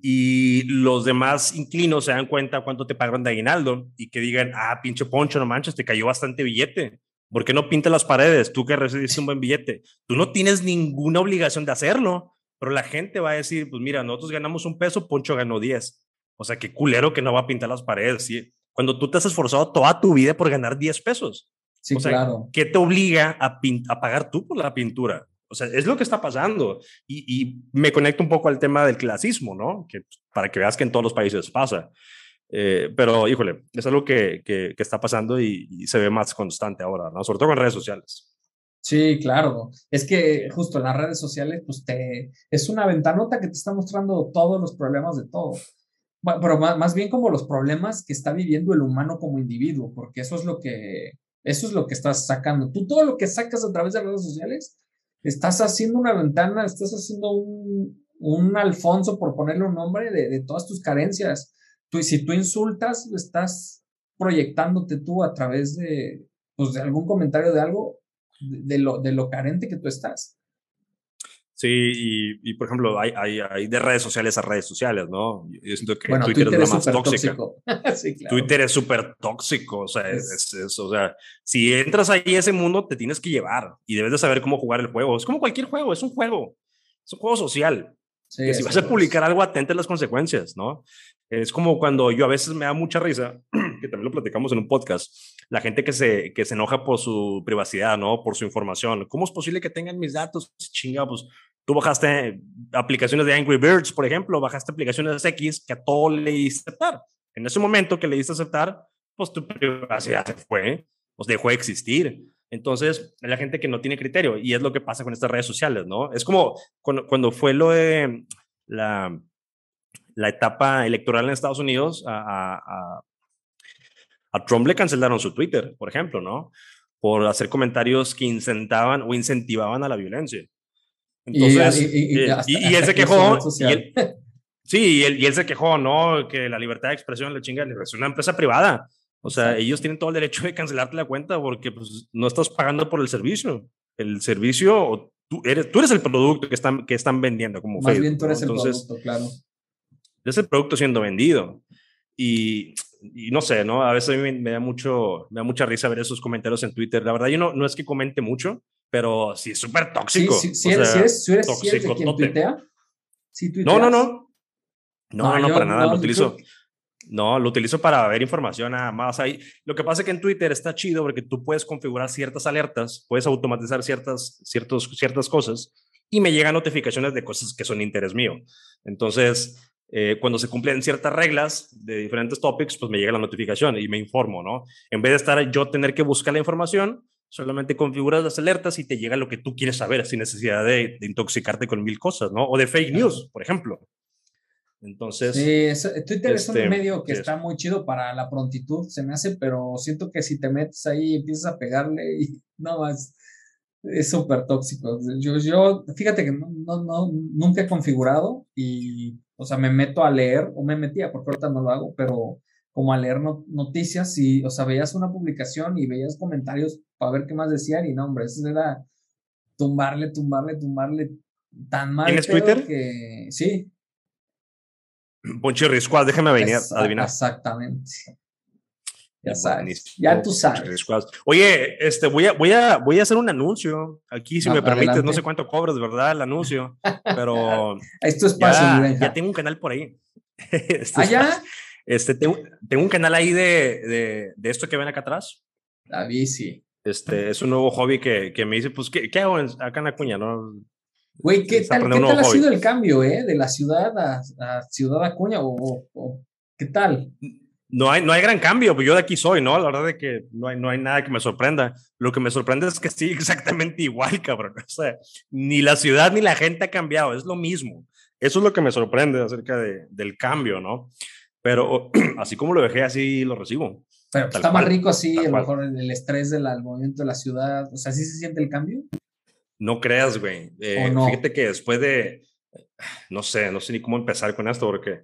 Y los demás inclinos se dan cuenta cuánto te pagaron de aguinaldo y que digan, ah, pinche poncho, no manches, te cayó bastante billete. ¿Por qué no pintas las paredes? Tú que recibiste un buen billete. Tú no tienes ninguna obligación de hacerlo, pero la gente va a decir, pues mira, nosotros ganamos un peso, Poncho ganó 10. O sea, qué culero que no va a pintar las paredes. ¿sí? Cuando tú te has esforzado toda tu vida por ganar 10 pesos. Sí, o sea, claro. ¿Qué te obliga a, a pagar tú por la pintura? O sea, es lo que está pasando. Y, y, me conecto un poco al tema del clasismo, ¿no? Que para que veas que en todos los países pasa. Eh, pero, híjole, es algo que, que, está pasando y, se ve más constante ahora, ¿no? Sobre todo en redes sociales. Sí, claro. Es que justo en las redes sociales, pues te, es una ventanota que te está mostrando todos los problemas de todo. Pero más, más, bien como los problemas que está viviendo el humano como individuo, porque eso es lo que, eso es lo que estás sacando. Tú todo lo que sacas a través de redes sociales, estás haciendo una ventana, estás haciendo un, un Alfonso, por ponerle un nombre, de, de todas tus carencias tú, si tú insultas, estás proyectándote tú a través de, pues, de algún comentario de algo, de, lo, de lo carente que tú estás. Sí, y, y, por ejemplo, hay, hay, hay, de redes sociales a redes sociales, ¿no? Yo siento que Twitter, es la más tóxica. sí, claro. Twitter es súper tóxico, o sea, es, es, o sea, si entras ahí a ese mundo, te tienes que llevar y debes de saber cómo jugar el juego. Es como cualquier juego, es un juego, es un juego social. que si vas a publicar algo, atente a las consecuencias, ¿no? Es como cuando yo a veces me da mucha risa, que también lo platicamos en un podcast, la gente que se, que se enoja por su privacidad, ¿no? Por su información. ¿Cómo es posible que tengan mis datos? Chinga, pues tú bajaste aplicaciones de Angry Birds, por ejemplo, bajaste aplicaciones de X que a todo le diste aceptar. En ese momento que le diste aceptar, pues tu privacidad se fue, pues dejó de existir. Entonces, la gente que no tiene criterio, y es lo que pasa con estas redes sociales, ¿no? Es como cuando, cuando fue lo de la la etapa electoral en Estados Unidos, a, Trump le cancelaron su Twitter, por ejemplo, ¿no? Por hacer comentarios que incentaban o incentivaban a la violencia. Entonces, y, y, él se quejó. sí, y él, y él, se quejó, ¿no? Que la libertad de expresión le chinga, es una empresa privada. O sea, ellos tienen todo el derecho de cancelarte la cuenta porque pues, no estás pagando por el servicio. El servicio, tú eres, tú eres el producto que están, que están vendiendo como Más bien tú eres el producto, claro es el producto siendo vendido. Y, y, no sé, ¿no? A veces a mí me, da mucho, me da mucha risa ver esos comentarios en Twitter. La verdad, yo no, no es que comente mucho, pero sí es súper tóxico. Sí, sí, si, eres, si, eres, eres, de quien tuitea, si no, no, no. No, no, no, para nada, lo utilizo. No, lo utilizo para ver información nada más. Ahí. Lo que pasa es que en Twitter está chido porque tú puedes configurar ciertas alertas, puedes automatizar ciertas, ciertos, ciertas cosas y me llegan notificaciones de cosas que son interés mío. Entonces, eh, cuando se cumplen ciertas reglas de diferentes topics, pues me llega la notificación y me informo, ¿no? En vez de estar yo tener que buscar la información, solamente configuras las alertas y te llega lo que tú quieres saber sin necesidad de, de intoxicarte con mil cosas, ¿no? O de fake news, por ejemplo. Entonces. Sí, Twitter es un este, medio que está muy chido para la prontitud, se me hace, pero siento que si te metes ahí y empiezas a pegarle y no más. Es súper tóxico. Yo, yo, fíjate que no, no, nunca he configurado y, o sea, me meto a leer, o me metía, porque ahorita no lo hago, pero como a leer noticias y, o sea, veías una publicación y veías comentarios para ver qué más decían y no, hombre, eso era tumbarle, tumbarle, tumbarle tan mal. ¿Tienes Twitter? Que, sí, Poncho Squad, déjame venir, adivinar. Exactamente. Ya sabes. Ya tú sabes. Oye, este, voy a, voy, a, voy a hacer un anuncio aquí, si me permites. No sé cuánto cobras, ¿verdad? El anuncio. Pero. Esto es espacio, ya, tengo un canal por ahí. Este ¿Allá? Este, tengo, tengo, un canal ahí de, de, de, esto que ven acá atrás. La bici. Este, es un nuevo hobby que, que me dice, pues, ¿qué, qué hago acá en Acuña? ¿no? Güey, ¿qué tal, ¿qué tal ha sido el cambio, eh? De la ciudad a, Ciudad Acuña, o, o, ¿qué tal? No hay, no hay gran cambio, pues yo de aquí soy, ¿no? La verdad es que no hay, no hay nada que me sorprenda. Lo que me sorprende es que sí, exactamente igual, cabrón. O sea, ni la ciudad ni la gente ha cambiado, es lo mismo. Eso es lo que me sorprende acerca de, del cambio, ¿no? Pero así como lo dejé, así lo recibo. Pero está más rico así, a lo mejor el estrés del movimiento de la ciudad. O sea, ¿sí se siente el cambio? No creas, güey. Eh, fíjate que después de, no sé, no sé ni cómo empezar con esto, porque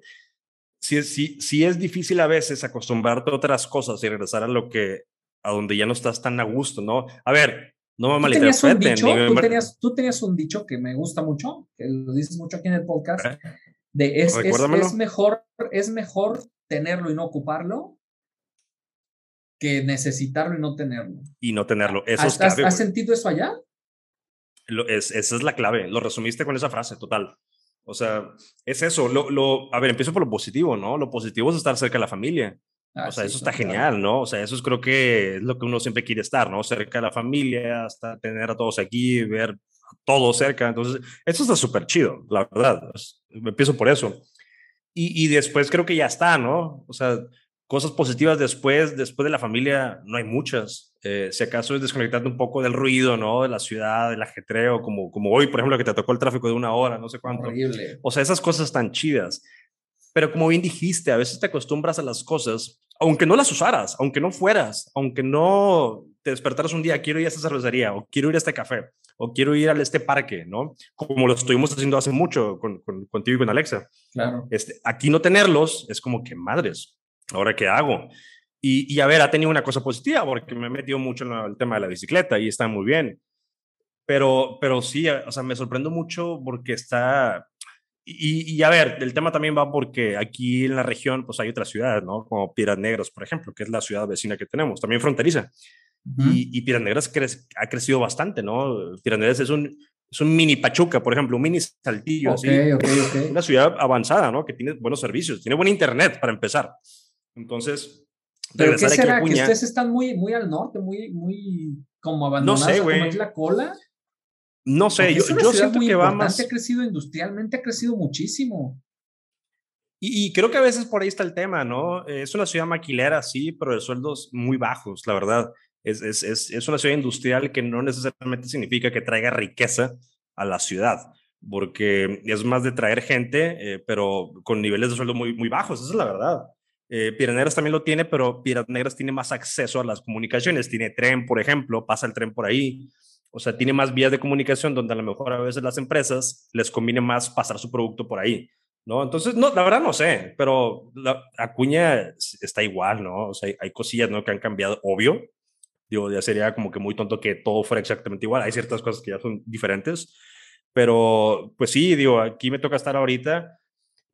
sí, sí, sí es difícil a veces acostumbrarte a otras cosas y regresar a lo que, a donde ya no estás tan a gusto, ¿no? A ver, no me malinterpreten. ¿Tú, tenías, tú tenías un dicho que me gusta mucho, que lo dices mucho aquí en el podcast, de es, es, mejor, es mejor tenerlo y no ocuparlo que necesitarlo y no tenerlo. Y no tenerlo. Eso ¿Has, es ¿Has sentido eso allá? es, esa es la clave, lo resumiste con esa frase, total. O sea, es eso. Lo, lo, a ver, empiezo por lo positivo, ¿no? Lo positivo es estar cerca de la familia. o sea, eso está genial, ¿no? O sea, eso es, creo que es lo que uno siempre quiere estar, ¿no? Cerca de la familia, hasta tener a todos aquí, ver todo cerca. Entonces, eso está súper chido, la verdad. empiezo por eso. Y, y después creo que ya está, ¿no? O sea, Cosas positivas después, después de la familia, no hay muchas. Eh, si acaso es desconectarte un poco del ruido, ¿no? De la ciudad, del ajetreo, como, como hoy, por ejemplo, que te tocó el tráfico de una hora, no sé cuánto. Horrible. O sea, esas cosas tan chidas. Pero como bien dijiste, a veces te acostumbras a las cosas, aunque no las usaras, aunque no fueras, aunque no te despertaras un día, quiero ir a esta cervecería, o quiero ir a este café, o quiero ir a este parque, ¿no? Como lo estuvimos haciendo hace mucho con, contigo y con Alexa. Claro. Este, aquí no tenerlos es como que madres, ¿ahora qué hago? Y, y, a ver, ha tenido una cosa positiva porque me he metido mucho en el tema de la bicicleta y está muy bien. Pero, pero sí, o sea, me sorprendo mucho porque está... Y, y, a ver, el tema también va porque aquí en la región pues hay otras ciudades, ¿no? Como Piedras Negras, por ejemplo, que es la ciudad vecina que tenemos, también fronteriza. y, y, Piedras Negras ha crecido bastante, ¿no? Piedras Negras es un, es un mini Pachuca, por ejemplo, un mini Saltillo. Okay, okay, okay. Una ciudad avanzada, ¿no? Que tiene buenos servicios, tiene buen internet para empezar. Entonces, ¿Pero qué será? ¿Que ustedes están muy, muy al norte, muy, muy como abandonados no sé, como es la cola? No sé, yo, yo siento que va más... Ha crecido industrialmente, ha crecido muchísimo. Y, y, creo que a veces por ahí está el tema, ¿no? Es una ciudad maquilera, sí, pero de sueldos muy bajos, la verdad. Es, es, es, es una ciudad industrial que no necesariamente significa que traiga riqueza a la ciudad, porque es más de traer gente, eh, pero con niveles de sueldo muy, muy bajos, esa es la verdad. Eh, también lo tiene, pero Piedras tiene más acceso a las comunicaciones. Tiene tren, por ejemplo, pasa el tren por ahí. O sea, tiene más vías de comunicación donde a lo mejor a veces las empresas les conviene más pasar su producto por ahí, ¿no? Entonces, no, la verdad no sé, pero la, Acuña está igual, ¿no? O sea, hay, cosillas, ¿no? Que han cambiado, obvio. Digo, ya sería como que muy tonto que todo fuera exactamente igual. Hay ciertas cosas que ya son diferentes, pero pues sí, digo, aquí me toca estar ahorita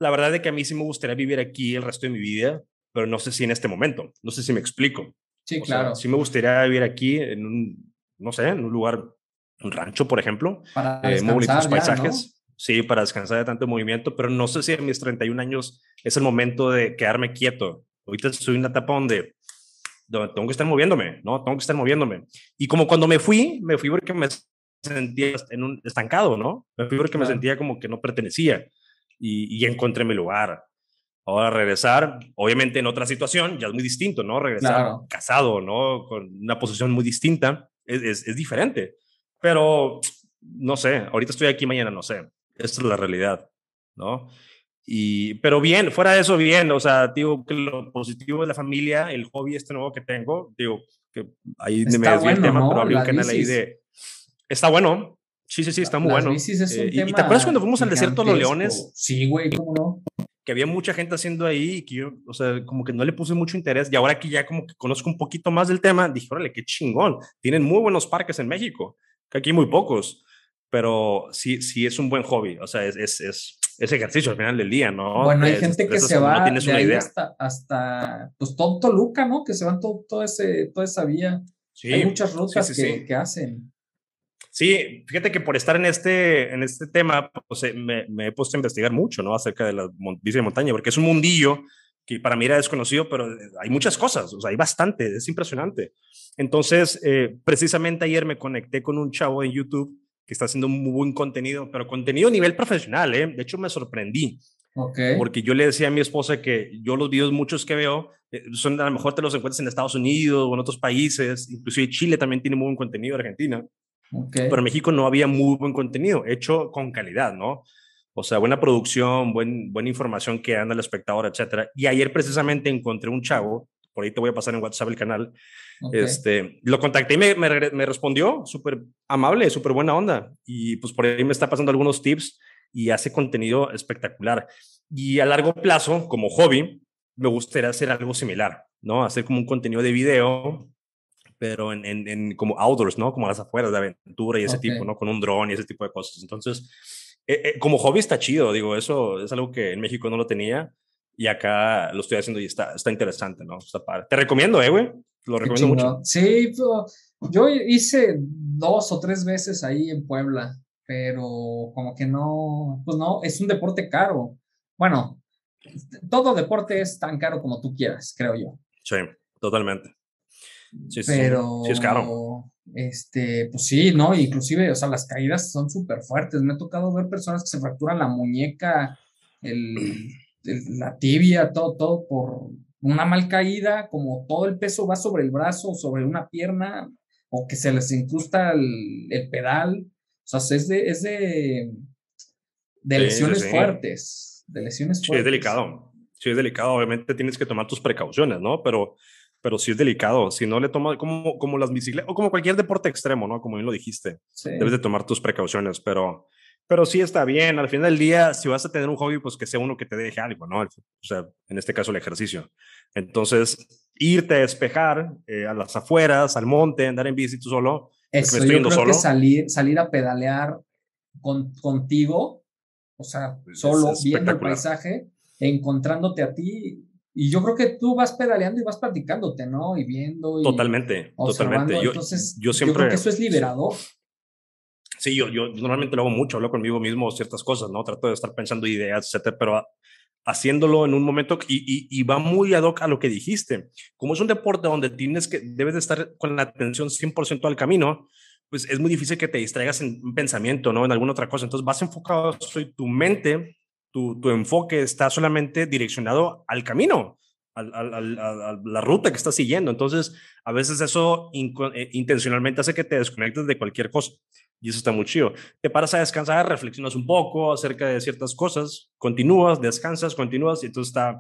la verdad es que a mí sí me gustaría vivir aquí el resto de mi vida, pero no sé si en este momento, no sé si me explico. Sí, claro. sí me gustaría vivir aquí en un, no sé, en un lugar un rancho, por ejemplo. Para eh, muy bonitos descansar ya, paisajes. Sí, para descansar de tanto movimiento, pero no sé si a mis 31 años es el momento de quedarme quieto. Ahorita estoy en una etapa donde, donde tengo que estar moviéndome, ¿no? Tengo que estar moviéndome. Y como cuando me fui, me fui porque me sentía en un estancado, ¿no? Me fui porque me Claro. sentía como que no pertenecía y, y encontré mi lugar. Ahora regresar, obviamente en otra situación, ya es muy distinto, ¿no? Regresar Claro. casado, ¿no? Con una posición muy distinta, es, es, es diferente. Pero, no sé, ahorita estoy aquí, mañana no sé. Esta es la realidad, ¿no? Y, pero bien, fuera de eso, bien, o sea, digo que lo positivo de la familia, el hobby este nuevo que tengo, digo, que ahí me desvié el bueno, tema, ¿no? pero abrí un canal ahí de... Está bueno, sí, sí, sí, está muy Las bueno. es Eh, y- te acuerdas cuando fuimos al desierto de los leones? Sí, güey, ¿cómo no? que había mucha gente haciendo ahí y que yo, o sea, como que no le puse mucho interés y ahora que ya como que conozco un poquito más del tema, dije, órale, qué chingón, tienen muy buenos parques en México, que aquí muy pocos, pero sí, sí es un buen hobby, o sea, es, es, es, es ejercicio al final del día, ¿no? Bueno, hay gente que se no va tienes de ahí hasta, hasta, pues todo Toluca, ¿no? Que se van todo, todo ese, toda esa vía. Sí, Hay muchas rutas sí, que, sí. que hacen. Sí, fíjate que por estar en este, en este tema, pues eh, me, me he puesto a investigar mucho, ¿no? Acerca de la bici de montaña, porque es un mundillo que para mí era desconocido, pero eh, hay muchas cosas, o sea, hay bastante, es impresionante. Entonces, eh, precisamente ayer me conecté con un chavo en YouTube que está haciendo muy buen contenido, pero contenido a nivel profesional, ¿eh? De hecho, me sorprendí, Ok. porque yo le decía a mi esposa que yo los videos muchos que veo eh, son a lo mejor te los encuentras en Estados Unidos o en otros países, inclusive Chile también tiene muy buen contenido, Argentina ok. pero en México no había muy buen contenido hecho con calidad, ¿no? O sea, buena producción, buen, buena información que anda al espectador, etcétera. Y ayer precisamente encontré un chavo, por ahí te voy a pasar en WhatsApp el canal, ok. este, lo contacté y me, me, me respondió súper amable, súper buena onda. Y pues por ahí me está pasando algunos tips y hace contenido espectacular. Y a largo plazo, como hobby, me gustaría hacer algo similar, ¿no? Hacer como un contenido de video, pero en, en, en como outdoors, ¿no? Como a las afueras de aventura y ese Ok. tipo, ¿no? Con un dron y ese tipo de cosas. Entonces, eh, eh, como hobby está chido, digo, eso es algo que en México no lo tenía y acá lo estoy haciendo y está, está interesante, ¿no? Está padre. Te recomiendo, eh, güey. Lo recomiendo mucho. Sí, yo hice dos o tres veces ahí en Puebla, pero como que no, pues no, es un deporte caro. Bueno, todo deporte es tan caro como tú quieras, creo yo. Sí, totalmente. Sí, sí, sí. Pero, Sí, es caro. este, pues sí, ¿no? Inclusive, o sea, las caídas son súper fuertes. Me ha tocado ver personas que se fracturan la muñeca, el, el- la tibia, todo, todo por una mal caída, como todo el peso va sobre el brazo, sobre una pierna, o que se les incrusta el, el pedal. O sea, es de, es de, de Sí, sí, lesiones sí. fuertes, de lesiones Sí, fuertes. es delicado. Sí, es delicado. Obviamente tienes que tomar tus precauciones, ¿no? Pero, pero sí es delicado. Si no le tomas, como, como las bicicletas, o como cualquier deporte extremo, ¿no? Como bien lo dijiste, Sí. debes de tomar tus precauciones, pero, pero sí está bien. Al final del día, si vas a tener un hobby, pues que sea uno que te deje algo, ¿no? O sea, en este caso el ejercicio. Entonces, irte a despejar eh, a las afueras, al monte, andar en bici tú solo. Eso, yo creo que solo. salir, salir a pedalear con, contigo, o sea, Es- solo viendo el paisaje, encontrándote a ti, y yo creo que tú vas pedaleando y vas platicándote, ¿no? Y viendo y Totalmente, totalmente. Yo, Entonces, yo siempre. creo que eso es liberador. Sí, yo, yo normalmente lo hago mucho, hablo conmigo mismo ciertas cosas, ¿no? Trato de estar pensando ideas, etcétera, pero a- haciéndolo en un momento y, y, y va muy ad hoc a lo que dijiste. Como es un deporte donde tienes que, debes de estar con la atención 100% al camino, pues es muy difícil que te distraigas en un pensamiento, ¿no? En alguna otra cosa. Entonces vas enfocado, soy tu mente, tu, tu enfoque está solamente direccionado al camino, al- al- al- a, la ruta que estás siguiendo. Entonces, a veces eso eh, intencionalmente hace que te desconectes de cualquier cosa. Y eso está muy chido. Te paras a descansar, reflexionas un poco acerca de ciertas cosas, continúas, descansas, continúas, y entonces está,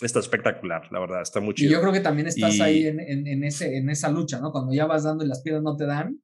está espectacular, la verdad, está muy Y chido. yo creo que también estás Y- ahí en, en, en ese, en esa lucha, ¿no? Cuando ya vas dando y las piedras no te dan.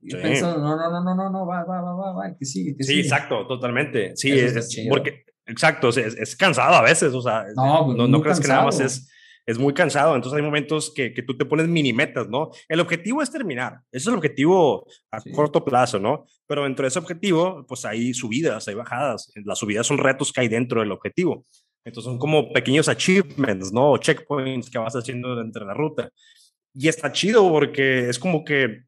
Y Sí. pensando, no, no, no, no, no, no, va, va, va, va, va, que sigue, que Sí, sigue. exacto, totalmente. Sí, es, es- porque, exacto, es, es cansado a veces, o sea, No, pues, no, no crees que nada más cansado. es, es muy cansado, entonces hay momentos que, que tú te pones mini metas, ¿no? El objetivo es terminar, ese es el objetivo a Sí. corto plazo, ¿no? Pero dentro de ese objetivo, pues hay subidas, hay bajadas, las subidas son retos que hay dentro del objetivo. Entonces son como pequeños achievements, ¿no? Checkpoints que vas haciendo dentro de la ruta. Y está chido porque es como que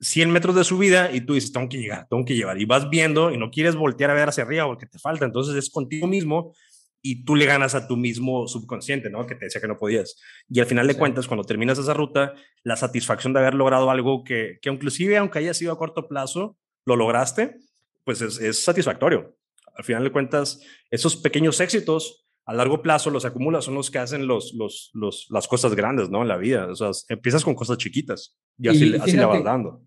100 metros de subida y tú dices, tengo que llegar, tengo que llevar. Y vas viendo y no quieres voltear a ver hacia arriba porque te falta. Entonces es contigo mismo y tú le ganas a tu mismo subconsciente, ¿no? Que te decía que no podías. Y al final de cuentas, cuando terminas esa ruta, la satisfacción de haber logrado algo que, que inclusive, aunque haya sido a corto plazo, lo lograste, pues es, es satisfactorio. Al final de cuentas, esos pequeños éxitos a largo plazo los acumulas, son los que hacen los, los, los, las cosas grandes, ¿no? En la vida. O sea, empiezas con cosas chiquitas y así, así le vas dando.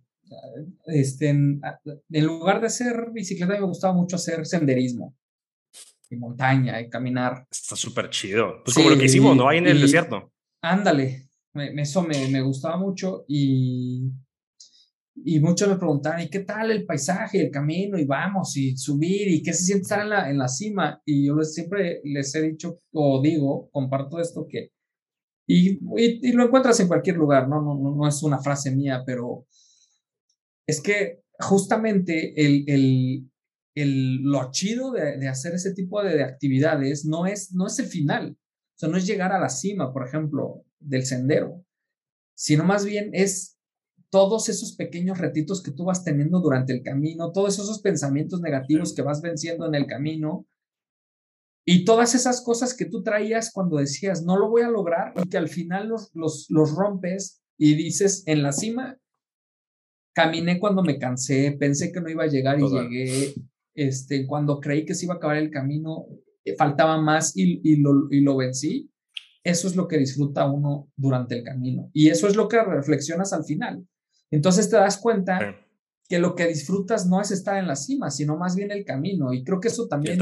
Este, en, lugar de hacer bicicleta, me gustaba mucho hacer senderismo y montaña y caminar. Está súper chido. Pues como lo que hicimos, ¿no? Ahí en el desierto. Ándale, eso me, me, gustaba mucho y y muchos me preguntaban, ¿y qué tal el paisaje, el camino? Y vamos, y subir, ¿y qué se siente estar en la, en la cima? Y yo les, siempre les he dicho, o digo, comparto esto que, y, y, lo encuentras en cualquier lugar, ¿no? No, no, no es una frase mía, pero es que justamente el, el, el lo chido de, de, hacer ese tipo de, de, actividades no es, no es el final, o sea, no es llegar a la cima, por ejemplo, del sendero, sino más bien es todos esos pequeños retitos que tú vas teniendo durante el camino, todos esos pensamientos negativos que vas venciendo en el camino. Y todas esas cosas que tú traías cuando decías, no lo voy a lograr y que al final los, los, los rompes y dices, en la cima, caminé cuando me cansé, pensé que no iba a llegar y llegué, este, cuando creí que se iba a acabar el camino, eh, faltaba más y, y, lo, y lo vencí. Eso es lo que disfruta uno durante el camino. Y eso es lo que reflexionas al final. Entonces te das cuenta que lo que disfrutas no es estar en la cima, sino más bien el camino. Y creo que eso también,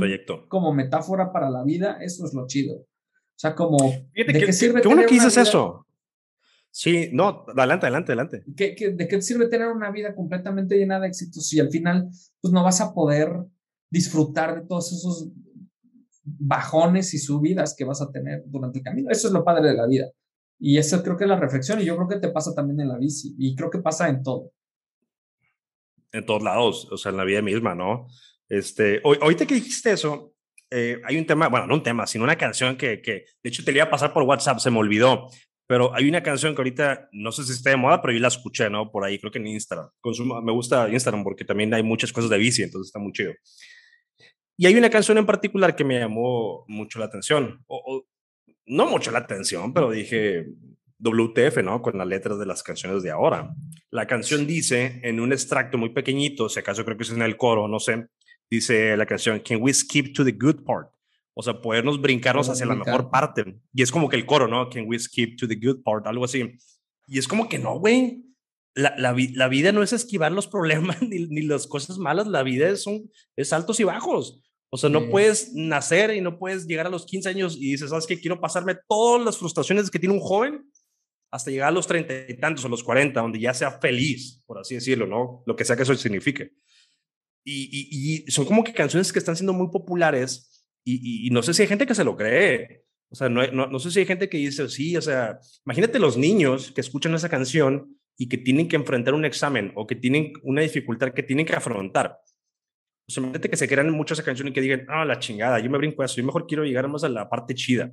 como metáfora para la vida, eso es lo chido. O sea, como, ¿de qué sirve tener que dices eso? Sí, no, adelante, adelante, adelante. de qué sirve tener una vida completamente llena de éxitos si al final pues no vas a poder disfrutar de todos esos bajones y subidas que vas a tener durante el camino? Eso es lo padre de la vida. Y eso creo que es la reflexión y yo creo que te pasa también en la bici y creo que pasa en todo. En todos lados, o sea, en la vida misma, ¿no? Este, hoy, ahorita que dijiste eso, eh, hay un tema, bueno, no un tema, sino una canción que, que, de hecho te iba a pasar por WhatsApp, se me olvidó, pero hay una canción que ahorita, no sé si está de moda, pero yo la escuché, ¿no? Por ahí, creo que en Instagram. Consumo, me gusta Instagram porque también hay muchas cosas de bici, entonces está muy chido. Y hay una canción en particular que me llamó mucho la atención, o, no mucho la atención, pero dije WTF, ¿no? Con las letras de las canciones de ahora. La canción dice, en un extracto muy pequeñito, si acaso creo que es en el coro, no sé, dice la canción, Can we skip to the good part? O sea, podernos brincarnos hacia la mejor parte. Y es como que el coro, ¿no? Can we skip to the good part? Algo así. Y es como que no, güey. La, la, la, vida no es esquivar los problemas ni, ni, las cosas malas, la vida es, un, es altos y bajos. O sea, no puedes nacer y no puedes llegar a los 15 años y dices, ¿sabes qué? Quiero pasarme todas las frustraciones que tiene un joven hasta llegar a los 30 y tantos o los 40, donde ya sea feliz, por así decirlo, ¿no? Lo que sea que eso signifique. Y, y, son como que canciones que están siendo muy populares y, y, no sé si hay gente que se lo cree. O sea, no, no, no sé si hay gente que dice, sí, o sea, imagínate los niños que escuchan esa canción y que tienen que enfrentar un examen o que tienen una dificultad que tienen que afrontar o sea, imagínate que se crean muchas canciones y que digan, ah, la chingada, yo me brinco eso, yo mejor quiero llegar más a la parte chida.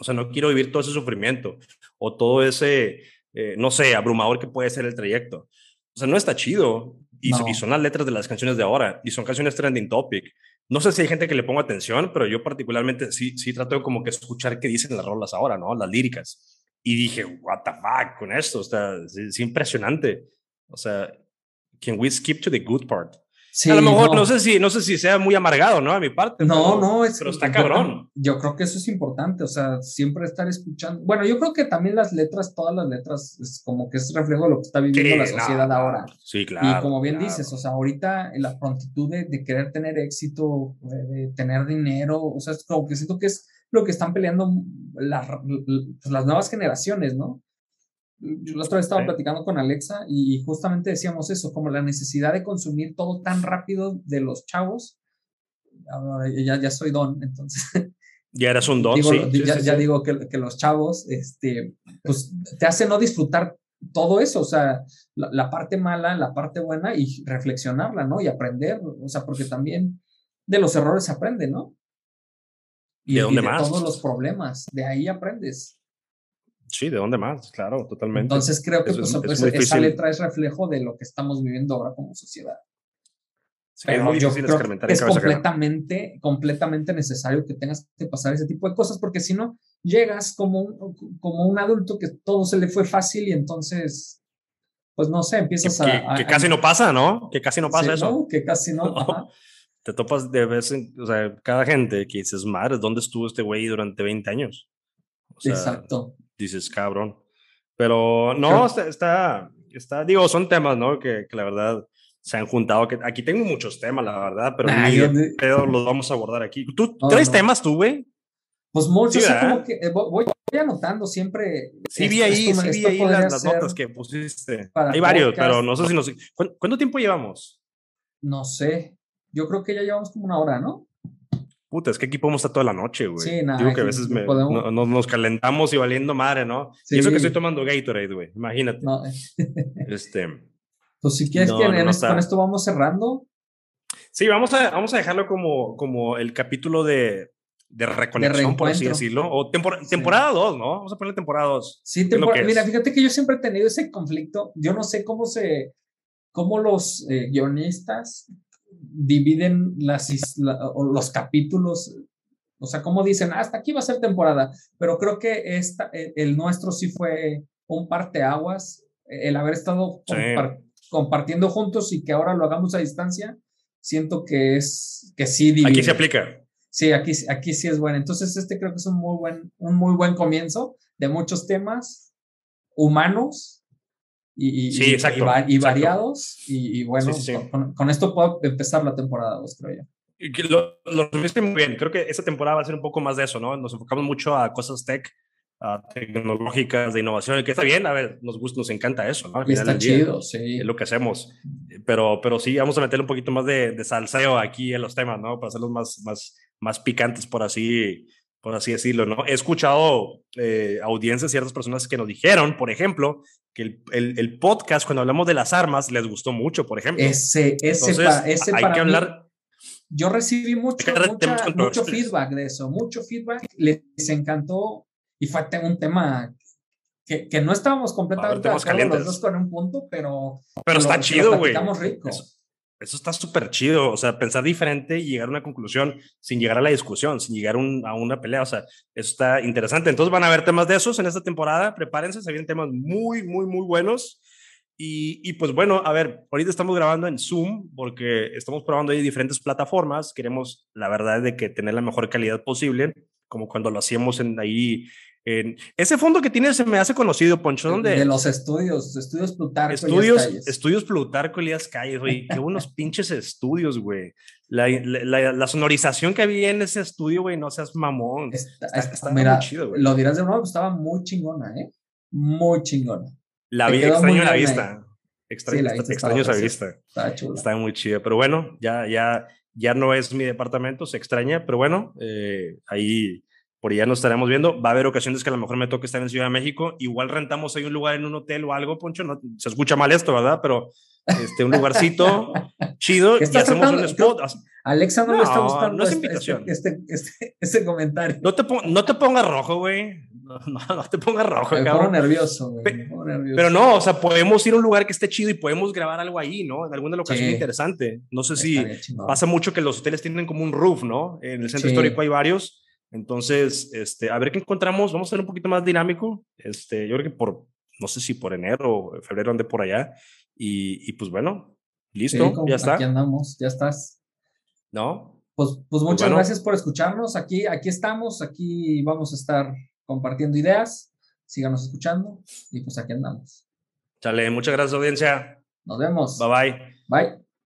O sea, no quiero vivir todo ese sufrimiento o todo ese, eh, no sé, abrumador que puede ser el trayecto. O sea, no está chido. Y, y, son las letras de las canciones de ahora y son canciones trending topic. No sé si hay gente que le ponga atención, pero yo particularmente sí, sí trato como que escuchar qué dicen las rolas ahora, ¿no? Las líricas. Y dije, what the fuck con esto, o sea, es, es impresionante. O sea, can we skip to the good part? A lo mejor no. sé si no sé si sea muy amargado, ¿no? A mi parte. No, no, es pero está cabrón. Yo creo que eso es importante, o sea, siempre estar escuchando. Bueno, yo creo que también las letras, todas las letras, es como que es reflejo de lo que está viviendo la sociedad ahora. Sí, claro. Y como bien dices, o sea, ahorita la prontitud de, de querer tener éxito, de, tener dinero, o sea, es como que siento que es lo que están peleando pues, las nuevas generaciones, ¿no? Yo la otra vez estaba platicando con Alexa y justamente decíamos eso, como la necesidad de consumir todo tan rápido de los chavos. Ahora ya, ya soy don, entonces. Ya eras un don, sí, ya, ya digo que, que, los chavos, este, pues te hacen no disfrutar todo eso, o sea, la, la, parte mala, la parte buena y reflexionarla, ¿no? Y aprender, o sea, porque también de los errores se aprende, ¿no? Y ¿De dónde y de más? todos los problemas, de ahí aprendes. Sí, ¿de dónde más? Claro, totalmente. Entonces creo que pues, pues, esa letra es reflejo de lo que estamos viviendo ahora como sociedad. Pero yo creo que es completamente, completamente necesario que tengas que pasar ese tipo de cosas, porque si no, llegas como un, como un adulto que todo se le fue fácil y entonces, pues no sé, empiezas a, que, casi no pasa, ¿no? Que casi no pasa eso. ¿no? Que casi no. Te topas de vez en, o sea, cada gente que dices, madre, ¿dónde estuvo este güey durante 20 años? Exacto. Dices, cabrón. Pero no, está, está, digo, son temas, ¿no? Que, que la verdad se han juntado. Que, aquí tengo muchos temas, la verdad, pero ni los vamos a abordar aquí. ¿Tú traes temas tú, güey? Pues muchos, como que eh, voy, anotando siempre. Sí, vi ahí, sí vi ahí las, notas que pusiste. Hay varios, pero no sé si nos. ¿Cuánto tiempo llevamos? No sé. Yo creo que ya llevamos como una hora, ¿no? Puta, es que aquí podemos estar toda la noche, güey. Sí, nada. Digo que a veces me, nos calentamos y valiendo madre, ¿no? Y eso que estoy tomando Gatorade, güey. Imagínate. No. este. Pues si quieres que con esto vamos cerrando. Sí, vamos a, vamos a dejarlo como, como el capítulo de, de reconexión, por así decirlo. O temporada 2, ¿no? Vamos a poner temporada 2. Sí, mira, fíjate que yo siempre he tenido ese conflicto. Yo no sé cómo se, cómo los eh, guionistas dividen las, los capítulos. O sea, cómo dicen, hasta aquí va a ser temporada. Pero creo que esta, el, el nuestro sí fue un parteaguas. El haber estado compartiendo juntos y que ahora lo hagamos a distancia, siento que es que sí. Aquí se aplica. Sí, aquí, aquí sí es bueno. Entonces, este creo que es un muy buen, un muy buen comienzo de muchos temas humanos y, y, variados. Y, bueno, con, esto puedo empezar la temporada 2, creo yo. Y lo, lo muy bien. Creo que esta temporada va a ser un poco más de eso, ¿no? Nos enfocamos mucho a cosas tech tecnológicas de innovación, que está bien, a ver, nos gusta, nos encanta eso, ¿no? está chido, sí. Es lo que hacemos, pero, pero sí, vamos a meterle un poquito más de, de salseo aquí en los temas, ¿no? Para hacerlos más, más, más picantes, por así, por así decirlo, ¿no? He escuchado eh, audiencias, ciertas personas que nos dijeron, por ejemplo, que el, el, el, podcast, cuando hablamos de las armas, les gustó mucho, por ejemplo. Ese, ese, ese hay que hablar... yo recibí mucho, mucho feedback de eso, mucho feedback, les encantó y fue un tema que, que no estábamos completamente de acuerdo los dos con un punto, pero... Pero está chido, güey. rico. Eso, está súper chido, o sea, pensar diferente y llegar a una conclusión sin llegar a la discusión, sin llegar a una pelea, o sea, eso está interesante. Entonces van a haber temas de esos en esta temporada, prepárense, se vienen temas muy, muy, muy buenos. Y, y, pues bueno, a ver, ahorita estamos grabando en Zoom porque estamos probando ahí diferentes plataformas. Queremos, la verdad, de que tener la mejor calidad posible, como cuando lo hacíamos en ahí ese fondo que tiene se me hace conocido, Poncho. ¿dónde? De los estudios, estudios Plutarco. Estudios, estudios Plutarco Elías Calles, güey. Qué buenos pinches estudios, güey. La, la, sonorización que había en ese estudio, güey, no seas mamón. Está, muy chido, güey. Lo dirás de nuevo, estaba muy chingona, ¿eh? Muy chingona. La vi, extraño la vista. Extraño, la vista extraño esa vista. Está chula. Está muy chido. Pero bueno, ya, ya, ya no es mi departamento, se extraña, pero bueno, eh, ahí por allá nos estaremos viendo. Va a haber ocasiones que a lo mejor me toque estar en Ciudad de México. Igual rentamos ahí un lugar en un hotel o algo, Poncho. No, se escucha mal esto, ¿verdad? Pero este, un lugarcito chido y hacemos un spot. Alexa no, le está gustando no es este, invitación. Este, este, este, comentario. No te, no te pongas rojo, güey. No, no, te pongas rojo, me cabrón. nervioso, güey. nervioso. Pero no, o sea, podemos ir a un lugar que esté chido y podemos grabar algo ahí, ¿no? En alguna locación interesante. No sé si pasa mucho que los hoteles tienen como un roof, ¿no? En el centro histórico hay varios entonces, este, a ver qué encontramos. Vamos a ser un poquito más dinámico. Este, yo creo que por, no sé si por enero o febrero ande por allá. Y, pues bueno, listo, ya está. Aquí andamos, ya estás. ¿No? Pues, pues, pues muchas gracias por escucharnos. Aquí, aquí estamos, aquí vamos a estar compartiendo ideas. Síganos escuchando y pues aquí andamos. Chale, muchas gracias, audiencia. Nos vemos. Bye bye. Bye.